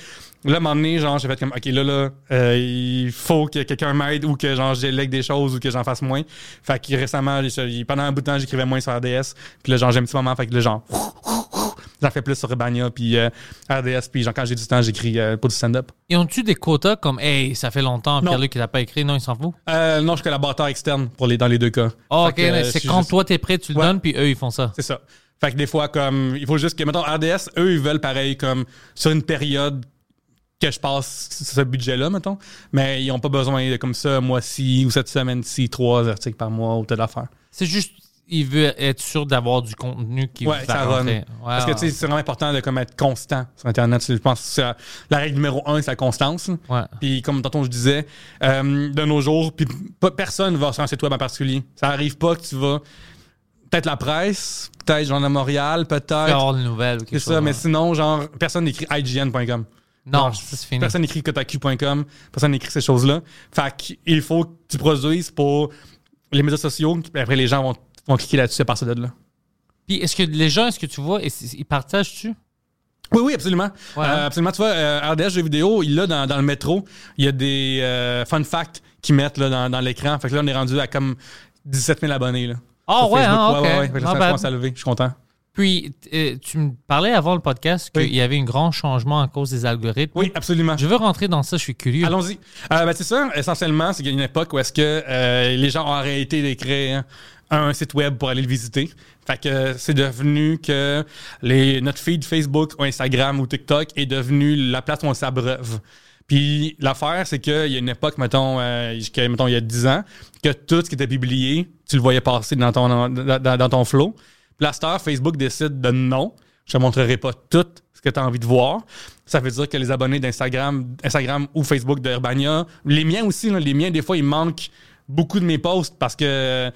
là, à un moment donné, genre, j'ai fait comme, OK, là, là, euh, il faut que quelqu'un m'aide ou que, genre, j'élègue des choses ou que j'en fasse moins. Fait que récemment, pendant un bout de temps, j'écrivais moins sur RDS. Puis là, genre, j'ai un petit moment, fait que là, genre, j'en fais plus sur Urbania, puis euh, RDS, puis genre, quand j'ai du temps, j'écris euh, pour du stand-up. Et ont-tu des quotas comme, hey, ça fait longtemps. Pierre-Luc, il n'a pas écrit? Non, il s'en fout. Euh, non, je suis collaborateur externe pour les, dans les deux cas. Fait ok, euh, c'est quand juste- toi, t'es prêt, tu le Ouais. donnes, puis eux, ils font ça. C'est ça. Fait que des fois, comme, il faut juste que, mettons, RDS, eux, ils veulent pareil, comme, sur une période que je passe ce budget-là, mettons. Mais ils ont pas besoin de, comme ça, moi-ci ou cette semaine-ci, trois articles par mois ou telle affaire. C'est juste, il veut être sûr d'avoir du contenu qui Ouais, va ça run. Ouais, Parce que ouais, tu sais, c'est vraiment important de comme, être constant sur Internet. Je pense que la règle numéro un, c'est la constance. ouais. Puis comme tantôt je disais, euh, de nos jours, puis personne va sur un site web en particulier. Ça arrive pas que tu vas. Peut-être la presse, peut-être Journal de Montréal, peut-être. des nouvelles ou C'est ça, mais sinon, genre, personne n'écrit IGN.com. Non, genre, c'est fini. Personne n'écrit Kotaku.com, personne n'écrit ces choses-là. Fait qu'il faut que tu produises pour les médias sociaux, puis après les gens vont, vont cliquer là-dessus à partir de là. Puis est-ce que les gens, est-ce que tu vois, ils partagent-tu? Oui, oui, absolument. Ouais. Euh, absolument. Tu vois, euh, RDS Jeux vidéo, il l'a dans, dans le métro. Il y a des euh, fun facts qu'ils mettent là, dans, dans l'écran. Fait que là, on est rendu à comme 17 000 abonnés. Là, Ah ouais, hein, ouais, ouais, ouais. Fait que là, bad. commence à lever. Je suis content. Puis euh, tu me parlais avant le podcast qu'il Oui. y avait un grand changement à cause des algorithmes. Oui, absolument. Je veux rentrer dans ça, je suis curieux. Allons-y. Euh, ben, c'est ça, essentiellement, c'est qu'il y a une époque où est-ce que euh, les gens ont arrêté d'écrire un site web pour aller le visiter. Fait que c'est devenu que les, notre feed Facebook ou Instagram ou TikTok est devenu la place où on s'abreuve. Puis l'affaire, c'est qu'il y a une époque, mettons, euh, mettons, il y a 10 ans, que tout ce qui était publié, tu le voyais passer dans ton, dans, ton flow. Puis la star, Facebook décide de non, je te montrerai pas tout ce que tu as envie de voir. Ça veut dire que les abonnés d'Instagram Instagram ou Facebook de Urbania, les miens aussi, les miens, des fois, ils manquent beaucoup de mes posts parce que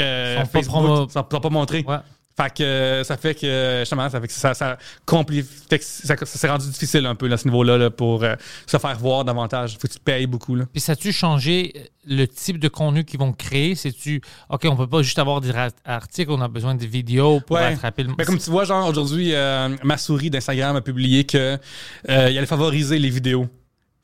euh, Facebook ça ne pas montrer. Ouais. Fait que euh, ça fait que justement, ça fait que ça, ça compli- fait que ça, ça s'est rendu difficile un peu là, à ce niveau-là là, pour euh, se faire voir davantage. Faut que tu payes beaucoup. Là. Puis ça a-tu changé le type de contenu qu'ils vont créer? C'est-tu, OK, on peut pas juste avoir des articles, on a besoin de vidéos pour Ouais. attraper le... Mais comme tu vois, genre aujourd'hui, euh, ma souris d'Instagram a publié que euh, il allait favoriser les vidéos.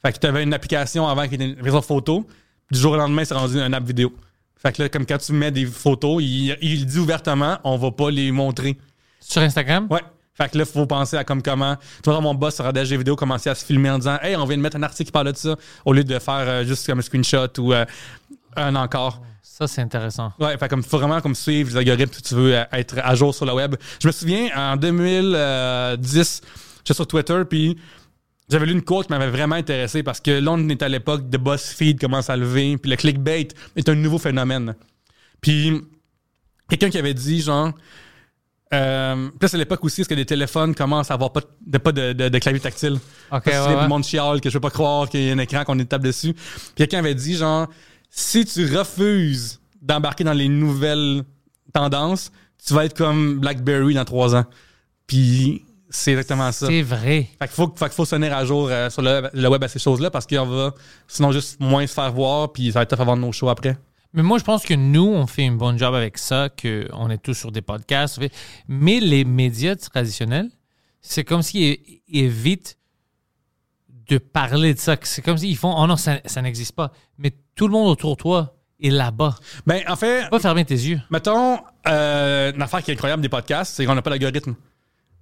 Fait que tu avais une application avant qui était une version photo. Du jour au lendemain, c'est rendu un app vidéo. Fait que là, comme quand tu mets des photos, il, il dit ouvertement, on va pas les montrer. Sur Instagram? Ouais. Fait que là, faut penser à comme comment. Tu vois, mon boss sur ADG vidéo commencer à se filmer en disant Hey, on vient de mettre un article qui parle de ça, au lieu de faire euh, juste comme un screenshot ou euh, un encore. Ça, c'est intéressant. Ouais, fait comme faut vraiment comme suivre les algorithmes si tu veux euh, être à jour sur le web. Je me souviens en 2010, j'étais sur Twitter puis j'avais lu une quote qui m'avait vraiment intéressé parce que là on est à l'époque de BuzzFeed commence à lever puis le clickbait est un nouveau phénomène. Puis quelqu'un qui avait dit genre euh, puis c'est l'époque aussi où les téléphones commencent à avoir pas de, pas de, de- de clavier tactile. OK, Parce que ouais, le monde chiale que je veux pas croire qu'il y a un écran qu'on est tape dessus. Puis quelqu'un avait dit genre si tu refuses d'embarquer dans les nouvelles tendances, tu vas être comme BlackBerry dans trois ans. Puis c'est exactement ça. C'est vrai. Fait qu'il faut, fait qu'il faut se tenir à jour euh, sur le, le web à ces choses-là parce qu'on va sinon juste moins se faire voir puis ça va être tough à vendre nos shows après. Mais moi, je pense que nous, on fait un bon job avec ça, qu'on est tous sur des podcasts. Mais les médias traditionnels, c'est comme s'ils évitent de parler de ça. C'est comme s'ils font Oh non, ça, ça n'existe pas. Mais tout le monde autour de toi est là-bas. Ben en fait, Pas fermer tes yeux. Mettons, euh, une affaire qui est incroyable des podcasts, c'est qu'on n'a pas d'algorithme.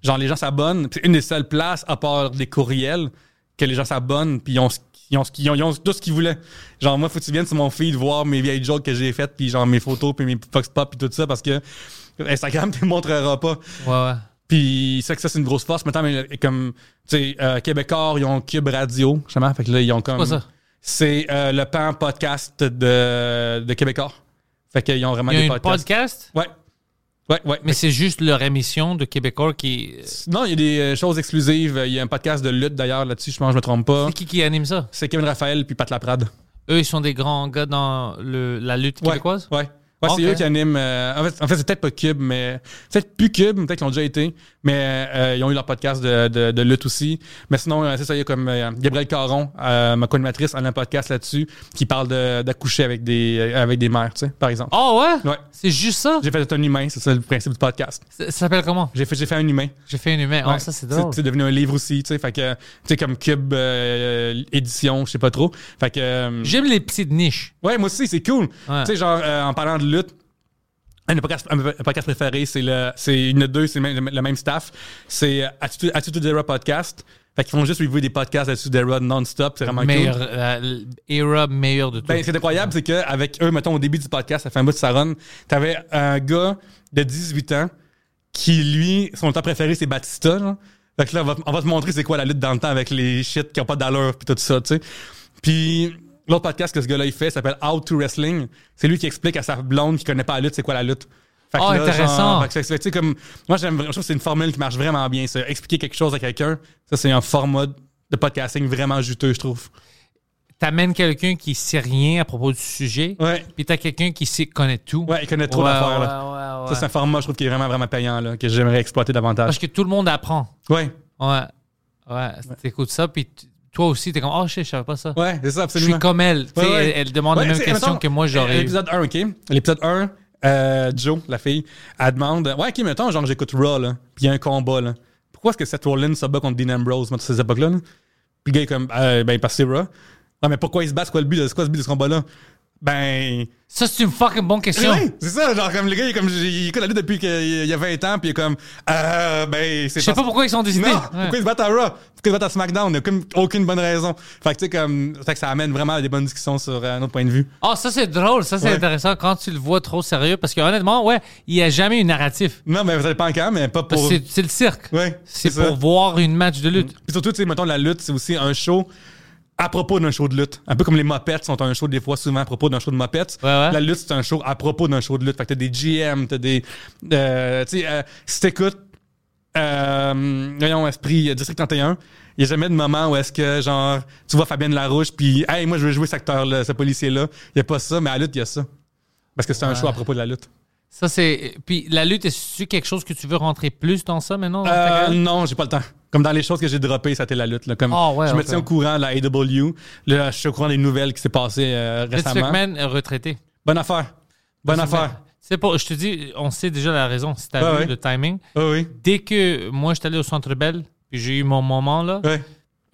Genre, les gens s'abonnent. C'est une des seules places, à part des courriels, que les gens s'abonnent, puis ils ont, ils, ont, ils ont- ils ont tout ce qu'ils voulaient. Genre, moi, faut que tu viennes sur mon feed voir mes vieilles jokes que j'ai faites, puis genre mes photos, puis mes Fox Pop, puis tout ça, parce que Instagram te montrera pas. Ouais, ouais. Puis c'est que ça, c'est une grosse force. Maintenant, mais, comme, tu sais, euh, Québécois, ils ont Cube Radio, justement. Fait que là, ils ont comme. C'est euh, le pan podcast de, de Québécois. Fait qu'ils ont vraiment Il y a des un podcasts. podcast, Ouais. Ouais, ouais. mais c'est juste leur émission de Québécois qui. Non, il y a des euh, choses exclusives. Il y a un podcast de lutte d'ailleurs là-dessus, je pense je me trompe pas. C'est qui qui anime ça? C'est Kevin Raphaël puis Pat Laprade. Eux, ils sont des grands gars dans le, la lutte Ouais. québécoise? Ouais. C'est eux qui animent. euh, en fait, en fait c'est peut-être pas Cube, mais. Peut-être plus Cube, peut-être qu'ils ont déjà été. Mais euh, ils ont eu leur podcast de, de, de lutte aussi. Mais sinon, euh, c'est ça, il y a comme euh, Gabrielle Caron, euh, ma co-animatrice, a un podcast là-dessus qui parle de- d'accoucher avec des, euh, avec des mères, tu sais, par exemple. Oh ouais? Ouais. C'est juste ça? J'ai fait un humain, c'est ça le principe du podcast. Ça, ça s'appelle comment? J'ai fait, fait un humain. J'ai fait un humain. Oh, ça, c'est drôle. C'est devenu un livre aussi, tu sais. Fait que, tu sais, comme Cube euh, édition, je sais pas trop. Fait que. euh, J'aime les petites niches. Ouais, moi aussi, c'est cool. Ouais. Tu sais, genre, euh, en parlant de de podcasts, un de mes podcasts préférés, c'est le, c'est une de deux, c'est le même, le même staff. C'est euh, Attitude, Attitude Era Podcast. Fait qu'ils font juste reviewer des podcasts Attitude Era non-stop. C'est vraiment Meilleur, cool. euh, era meilleur de tout. Ben, ce qui est incroyable, c'est qu'avec eux, mettons, au début du podcast, ça fait un bout de sa run, t'avais un gars de 18 ans qui, lui, son temps préféré, c'est Batista. Là. Fait que là, on va, on va te montrer c'est quoi la lutte dans le temps avec les shit qui ont pas d'allure puis tout ça, tu sais. Puis l'autre podcast que ce gars-là, il fait s'appelle How to Wrestling. C'est lui qui explique à sa blonde qui connaît pas la lutte, c'est quoi la lutte. Fait que Oh, là, intéressant. genre, fait que c'est- tu sais, comme, moi, j'aime, je trouve que c'est une formule qui marche vraiment bien. Ça. Expliquer quelque chose à quelqu'un, ça, c'est un format de podcasting vraiment juteux, je trouve. T'amènes quelqu'un qui sait rien à propos du sujet, Ouais. puis t'as quelqu'un qui sait connaît tout. Ouais, il connaît trop Ouais, d'affaires, ouais, là. ouais, Ça, c'est un format, je trouve, qui est vraiment, vraiment payant, là, que j'aimerais exploiter davantage. Parce que tout le monde apprend. Ouais, Ouais. Ouais. T'écoutes ça, puis toi aussi, t'es comme, oh, shit, je savais pas ça. ouais, c'est ça, Je absolument. suis comme elle. Tu sais, Ouais, ouais. Elle, elle demande les mêmes sais, questions mettons, que moi j'aurais. L'épisode 1, OK? L'épisode 1, euh, Joe, la fille, elle demande Ouais, OK, mettons, genre, j'écoute Raw, là, puis il y a un combat, là. Pourquoi est-ce que Seth Rollins se bat contre Dean Ambrose, moi, à ces époques-là? là? Puis le gars est comme euh, Ben, parce que c'est Raw. Ouais, mais pourquoi il se bat? C'est quoi le but, de- c'est quoi le but de ce combat-là? Ben. Ça, c'est une fucking bonne question. Oui, c'est ça, genre, comme le gars, il, est comme, il écoute la lutte depuis qu'il y a 20 ans, puis il est comme Euh, ben, c'est Je sais pas pourquoi ils sont décidés. non, Ouais. pourquoi ils se battent à Raw? Pourquoi ils se battent à SmackDown? Il n'y a aucune, bonne raison. Fait que, tu sais, comme, fait que ça amène vraiment à des bonnes discussions sur euh, un autre point de vue. Ah, ça, c'est drôle. Ça, c'est Ouais. intéressant quand tu le vois trop sérieux. Parce que honnêtement, ouais, il n'y a jamais une narratif. Non, mais ça dépend quand, mais pas pour. C'est le cirque. Ouais, C'est pour voir une match de lutte. Puis surtout, tu sais, mettons, la lutte, c'est aussi un show à propos d'un show de lutte. Un peu comme les Muppets sont un show des fois souvent à propos d'un show de Muppets. Ouais, ouais. La lutte, c'est un show à propos d'un show de lutte. Fait que t'as des GM, t'as des. euh, tu sais, euh, si t'écoutes. Euh, voyons, Esprit euh, District 31, il n'y a jamais de moment où est-ce que, genre, tu vois Fabienne Larouche, puis, hey, moi, je veux jouer cet acteur-là, ce policier-là. Il n'y a pas ça, mais à la lutte, il y a ça. Parce que c'est un show à propos de la lutte. Ça, c'est. Puis la lutte, est-ce quelque chose que tu veux rentrer plus dans ça maintenant? dans Euh, non, j'ai pas le temps. Comme dans les choses que j'ai droppées, ça a été la lutte. Là. Comme Ah ouais, je me tiens au courant de la AW. Là, je suis au courant des nouvelles qui s'est passées euh, Vince récemment. Est retraité. Bonne affaire. Bonne affaire. C'est pas, je te dis, on sait déjà la raison. Si t'as vu ouais. le timing. Ah oui. Dès que moi, j'étais allé au Centre Bell, puis j'ai eu mon moment là, Ouais.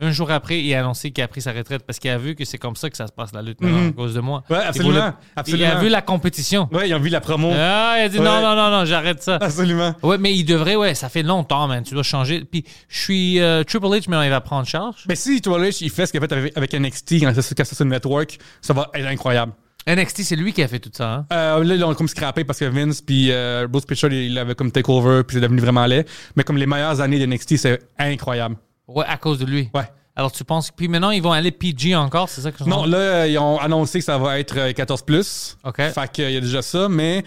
Un jour après, il a annoncé qu'il a pris sa retraite parce qu'il a vu que c'est comme ça que ça se passe la lutte maintenant, Mhm. à cause de moi. Ouais, Il absolument. Il a vu la compétition. Ouais, ils ont vu la promo. Ah, il a dit Ouais. non, non, non, non, j'arrête ça. Absolument. Ouais, mais il devrait, ouais, ça fait longtemps, man. Tu dois changer. Puis je suis euh, Triple H, mais il va prendre charge. Mais si Triple H, il fait ce qu'il a fait avec, avec NXT quand c'est sur le network, ça va être incroyable. NXT, c'est lui qui a fait tout ça. Hein? Euh, là, ils l'ont comme scrappé parce que Vince puis euh, Bruce Pritchard, il avait comme takeover puis c'est devenu vraiment laid. Mais comme les meilleures années de NXT, c'est incroyable. Ouais, à cause de lui. Ouais. Alors tu penses. Puis maintenant, ils vont aller PG encore, c'est ça que je Non, là, euh, ils ont annoncé que ça va être euh, 14 plus. OK. Fait qu'il y a déjà ça, mais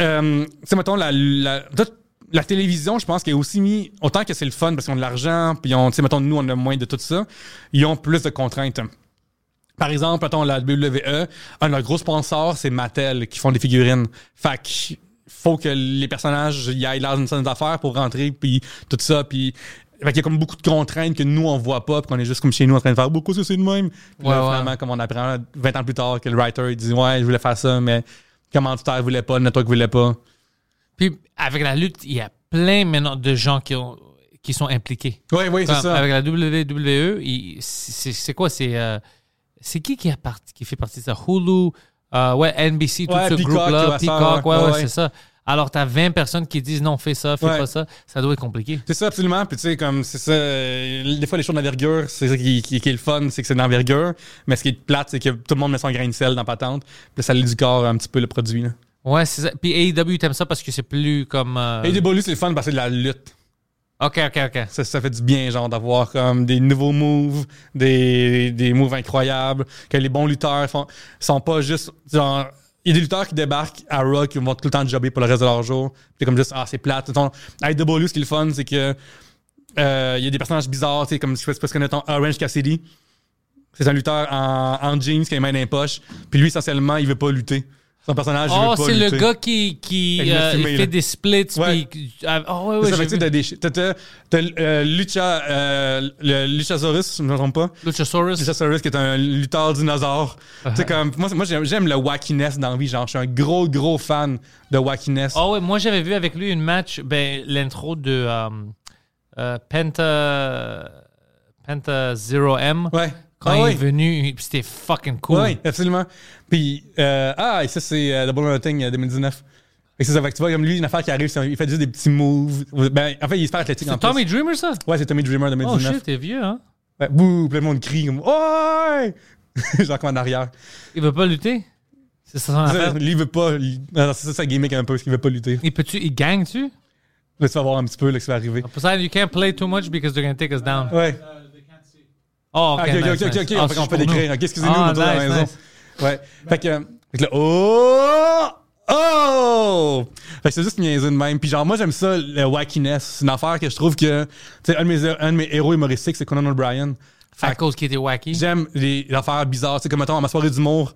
euh, tu sais, mettons, la, la, la télévision, je pense qu'elle est aussi mis, autant que c'est le fun parce qu'ils ont de l'argent, puis ils ont, tu sais, mettons, nous, on a moins de tout ça, ils ont plus de contraintes. Par exemple, mettons, la WWE, un de leurs gros sponsors, c'est Mattel, qui font des figurines. Fait qu'il faut que les personnages y aillent dans une certaine affaire pour rentrer, puis tout ça, puis... Fait qu'il y a comme beaucoup de contraintes que nous, on voit pas, puis qu'on est juste comme chez nous en train de faire beaucoup, ça, c'est de même. Puis là, Ouais, ouais. finalement, comme on apprend 20 ans plus tard que le writer, il dit Ouais, je voulais faire ça, mais le commanditaire voulait pas, le network voulait pas. Puis avec la lutte, il y a plein maintenant de gens qui, ont, qui sont impliqués. Oui, oui, c'est ça. Avec la WWE, il- c'est quoi? C'est euh, c'est qui qui, a parti, qui fait partie de ça? Hulu, euh, ouais, NBC, tout Ouais, ce Peacock, groupe-là, Peacock, ouais, ouais. c'est ça. Alors, t'as 20 personnes qui disent non, fais ça, fais Ouais. pas ça. Ça doit être compliqué. C'est ça, absolument. Puis tu sais, comme c'est ça, euh, des fois, les shows d'envergure, c'est ça qui, qui, qui est le fun, c'est que c'est d'envergure. Mais ce qui est plate, c'est que tout le monde met son grain de sel dans patente. Puis ça l'éducore un petit peu le produit. Là. Ouais, c'est ça. Puis AEW, t'aimes ça parce que c'est plus comme. euh, bonus, c'est le fun parce que c'est de la lutte. Ok, ok, ok. Ça, ça fait du bien, genre, d'avoir comme des nouveaux moves, des, des moves incroyables, que les bons lutteurs font, sont pas juste, genre, il y a des lutteurs qui débarquent à Raw qui vont tout le temps jobber pour le reste de leur jour. C'est comme juste, ah, c'est plate. À AEW, ce qui est le fun, c'est que, euh, il y a des personnages bizarres, tu sais, comme, je sais pas si ton Orange Cassidy. C'est un lutteur en, en jeans qui a les mains dans les poches. Puis lui, essentiellement, il veut pas lutter. Son personnage, Oh, pas c'est le gars qui, qui euh, fumé, il là. fait des splits. Ouais. Puis, ah, oh, ouais, ouais, ça, fait que t'as des- t'as- t'as- t'as, euh, Lucha, euh, le Luchasaurus, si je ne me trompe pas. Luchasaurus. Luchasaurus qui est un lutteur dinosaure. Uh-huh. Tu sais, comme, moi, moi j'aime, j'aime le wackiness dans la vie. Genre, je suis un gros, gros fan de wackiness. Oh ouais, moi j'avais vu avec lui une match, ben, l'intro de euh, Penta, Penta 0M. Ouais. Quand Ah il est venu, c'était fucking cool. Oui, absolument. Puis, euh, ah, et ça, c'est euh, or Nothing euh, 2019. Et c'est ça, fait que tu vois, comme lui, une affaire qui arrive, il fait juste des petits moves. Ben, en fait, il est super athlétique C'est plus. Tommy Dreamer ça? Ouais, c'est Tommy Dreamer Oh 2019. shit, t'es vieux, hein? Ouais, bouh, plein de monde crie comme Ouais! Genre comme en arrière. Il veut pas lutter? C'est ça son Ça, affaire? lui, il veut pas. C'est ça sa gimmick un peu, parce qu'il veut pas lutter. Il peut-tu, il gagne-tu? Là, tu vas voir un petit peu là, que ça va arriver. Poseidon, you can't play too much because they're gonna take us down. Ouais. Oh, ok, ok, ok, ok, ok, Ah, on nous. l'écrire. Ok, excusez-nous, on la maison. Ouais. Fait que, fait que là, oh! Oh! Fait que c'est juste niaiseux de même. Puis genre, moi, j'aime ça, le wackiness. C'est une affaire que je trouve que... Tu sais, un, de mes- un de mes héros humoristiques, c'est Conan O'Brien. Fait À cause qu'il était wacky? J'aime les affaires bizarres. Tu sais, comme mettons, à ma soirée d'humour,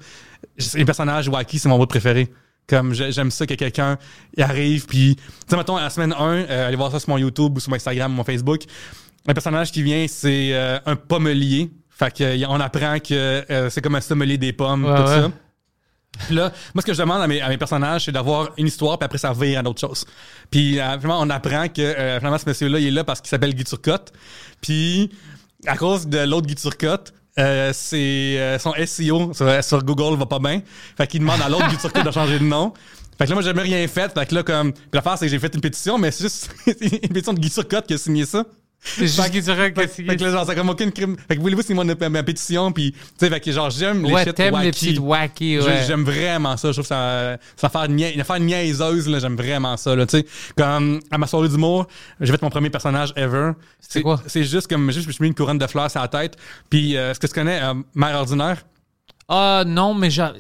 les personnages wacky, c'est mon mot préféré. Comme j'ai- j'aime ça que quelqu'un il arrive, puis... Tu sais, mettons, à la semaine 1, euh, allez voir ça sur mon YouTube ou sur mon Instagram ou mon Facebook. Un personnage qui vient, c'est euh, un pommelier. Fait que, euh, on apprend que euh, c'est comme un sommelier des pommes, Ouais, tout ouais. ça. Puis là, moi, ce que je demande à mes, à mes personnages, c'est d'avoir une histoire, puis après, ça vire à d'autres choses. Puis, euh, finalement, on apprend que, euh, finalement, ce monsieur-là, il est là parce qu'il s'appelle Guy Turcotte. Puis, à cause de l'autre Guy Turcotte, euh, c'est euh, son SEO sur, sur Google va pas bien. Fait qu'il demande à l'autre Guy Turcotte de changer de nom. Fait que là, moi, j'ai jamais rien fait. Fait que là, comme, l'affaire, c'est que j'ai fait une pétition, mais c'est juste une pétition de Guy Turcotte qui a signé ça. C'est juste qu'il dirait que Fait, fait que là, genre, ça comme aucune crime. Fait que voulez-vous signer ma, ma pétition, puis, tu sais, fait que genre, j'aime les shit t'aimes les wacky. petites wacky, ouais. J'aime vraiment ça. Je trouve que ça, ça fait une affaire niaiseuse, là. J'aime vraiment ça, là. Tu sais, comme à ma soirée d'humour, j'ai fait mon premier personnage ever. C'est quoi? C'est juste comme, juste, je me suis mis une couronne de fleurs sur la tête. Puis, euh, est-ce que tu connais euh, Mère Ordinaire? Ah non, mais genre,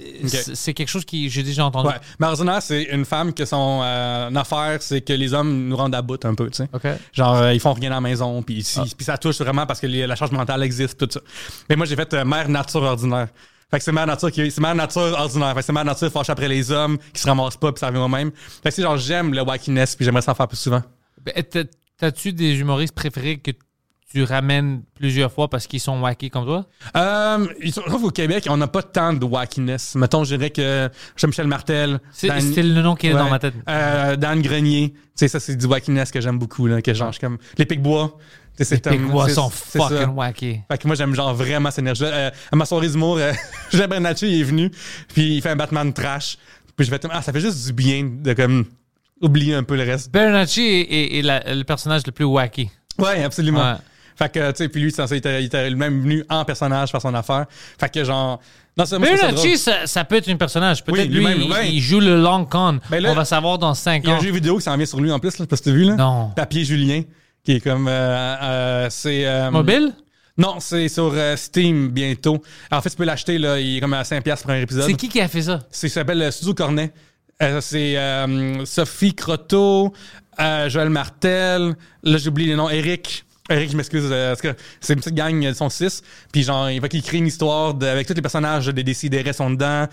c'est quelque chose que j'ai déjà entendu. Ouais. Ordinaire, c'est une femme que son euh, affaire, c'est que les hommes nous rendent à bout un peu, tu sais. OK. Genre, euh, ils font rien à la maison, puis si- Ah. puis ça touche vraiment parce que les- la charge mentale existe, tout ça. Mais moi, j'ai fait euh, mère nature ordinaire. Fait que c'est mère nature qui c'est mère nature ordinaire. Fait que c'est mère nature fâche après les hommes qui se ramassent pas puis ça revient au même. Fait que c'est genre j'aime le wackiness puis j'aimerais ça en faire plus souvent. Ben, t'as- T'as-tu des humoristes préférés que tu ramènes plusieurs fois parce qu'ils sont wacky comme toi? Euh, il se trouve au Québec, on n'a pas tant de wackiness. Mettons, je dirais que Jean-Michel Martel, C'est Dan- le nom qui est Ouais. dans ma tête. Euh, Dan Grenier, tu sais ça c'est du wackiness que j'aime beaucoup là, que genre je comme les Picbois. Les c'est- sont ça. fucking wacky. Fait que moi, j'aime genre vraiment cette énergie à ma soirée d'humour, euh, Julien il est venu, puis il fait un Batman trash. Puis je vais ah, ça fait juste du bien de comme oublier un peu le reste. Bernacci est, est- est la- le personnage le plus wacky. Ouais, absolument. Ouais. Fait que, tu sais, puis lui, c'est il était, il était lui-même venu en personnage faire son affaire. Fait que genre, non, moi, je trouve ça ça, peut être un personnage. Peut-être Oui, lui, lui-même, il, ouais. il joue le long con. Ben là, On va savoir dans 5 Il y a ans. un jeu vidéo qui s'en vient sur lui en plus, là, parce que tu as vu, là? Non. Papier Julien, qui est comme, euh, euh, c'est... euh, Mobile? Non, c'est sur euh, Steam bientôt. En fait, tu peux l'acheter, là, il est comme à 5$ pour un épisode. C'est qui qui a fait ça? C'est, ça s'appelle euh, Studio Cornet. Euh, c'est euh, Sophie Croteau, euh, Joël Martel, là j'oublie les noms, Eric. Eric, je m'excuse, euh, parce que c'est une petite gang, ils sont six. Puis genre, il va qu'il crée une histoire de- avec tous les personnages des Décidérés sont dedans.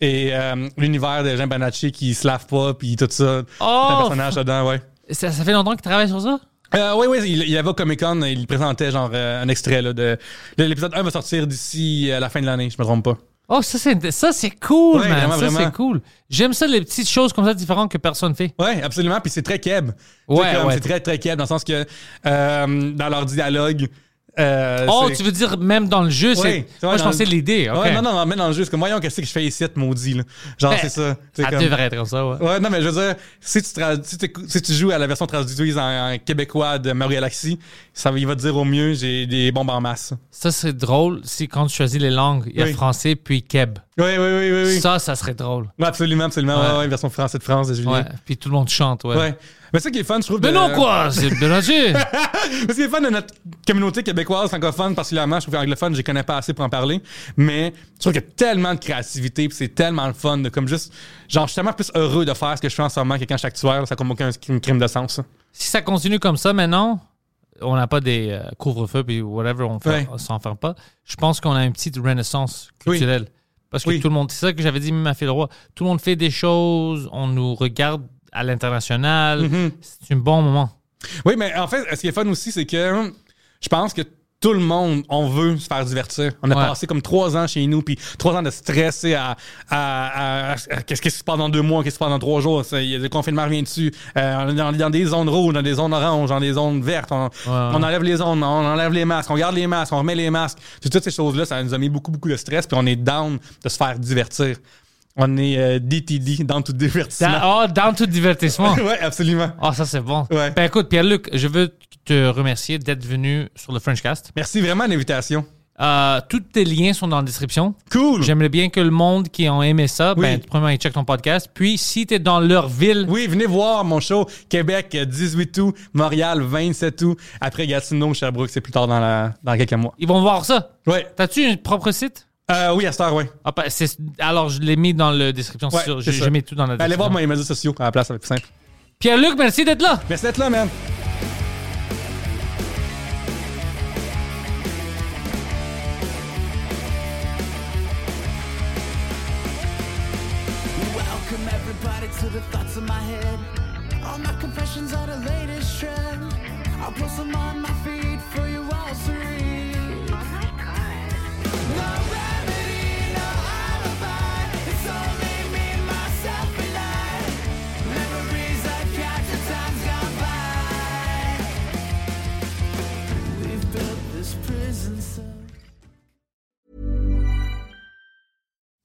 Et euh, l'univers de Jean Banacci qui se lave pas, puis tout ça. Oh! un personnage dedans, ouais. Ça, ça fait longtemps qu'il travaille sur ça? Euh, oui, oui, il, il avait au Comic Con, il présentait genre euh, un extrait là, de. L'épisode 1 va sortir d'ici à la fin de l'année, je me trompe pas. Oh, ça, c'est, ça, c'est cool, Ouais, man. vraiment, ça, vraiment. c'est cool. J'aime ça, les petites choses comme ça différentes que personne fait. Ouais, absolument. Puis c'est très keb. Ouais, Tu sais, comme ouais. C'est très, très keb dans le sens que euh, dans leur dialogue. euh, Oh, c'est- tu veux dire même dans le jeu? c'est... Moi, je pensais le- l'idée. ok. Ouais, non, non, non, mais dans le jeu, c'est comme, voyons, qu'est-ce que je fais ici, maudit, là. Genre, Ben, c'est ça. C'est Ça comme- devrait être comme ça, ouais. Ouais, non, mais je veux dire, si tu, si tu, si tu joues à la version traduite en, en québécois de Mario Galaxy, ça, il va te dire au mieux, j'ai des bombes en masse. Ça, c'est drôle si quand tu choisis les langues, il y a Oui. français puis keb. Oui, oui, oui, oui. oui. Ça, ça serait drôle. Ouais, absolument, absolument. Ouais. Ouais, ouais, version français de France de Julien. Ouais. Puis tout le monde chante, ouais. Ouais. Mais c'est ça qui est fun, je trouve. Mais de- non, quoi! C'est Bélanger! Parce qu'il est fun de notre communauté québécoise, francophone, particulièrement. Je trouve qu'anglophone, je les connais pas assez pour en parler. Mais je trouve qu'il y a tellement de créativité, puis c'est tellement le fun de comme juste. Genre, je suis tellement plus heureux de faire ce que je fais en ce moment que quand je suis actuel. Ça comme aucun crime crime de sens. ça. si ça continue comme ça maintenant, on n'a pas des euh, couvre-feux puis whatever, on Ouais. ne s'enferme pas. Je pense qu'on a une petite renaissance Oui. culturelle. Parce que Oui. tout le monde, c'est ça que j'avais dit même à Phil Roy, tout le monde fait des choses, on nous regarde à l'international. Mm-hmm. C'est un bon moment. Oui, mais en fait, ce qui est fun aussi, c'est que je pense que tout le monde, on veut se faire divertir. On a Ouais. passé comme trois ans chez nous, puis trois ans de stress et à, à, à- à- qu'est-ce qui se passe dans deux mois, qu'est-ce qui se passe dans trois jours. C'est- Il y a le confinement revient dessus. Euh, on est dans, dans des zones rouges, dans des zones oranges, dans des zones vertes. On, on enlève les zones, on enlève les masques, on garde les masques, on remet les masques. Toutes ces choses-là, ça nous a mis beaucoup, beaucoup de stress, puis on est down de se faire divertir. On est euh, DTD, dans tout divertissement. Da- oh, down to divertissement. ouais, absolument. Oh, ça, c'est bon. Ouais. Ben écoute, Pierre-Luc, je veux te remercier d'être venu sur le Frenchcast. Merci vraiment de l'invitation. Euh, tous tes liens sont dans la description. Cool. J'aimerais bien que le monde qui ont aimé ça, Oui. ben, premièrement, ils checkent ton podcast. Puis, si tu es dans leur ville, Oui, venez voir mon show. Québec, euh, 18 août. Montréal, 27 août. Après Gatineau, Sherbrooke, c'est plus tard dans, la, dans quelques mois. ils vont voir ça. Ouais. T'as-tu un propre site? Euh, oui, à cette heure, oui. Ah, c'est- alors, je l'ai mis dans la description. Ouais, c'est ça. tout dans la Ben, Allez description. voir mes médias sociaux à la place, ça va être plus simple. Pierre-Luc, merci d'être là. Merci d'être là, man.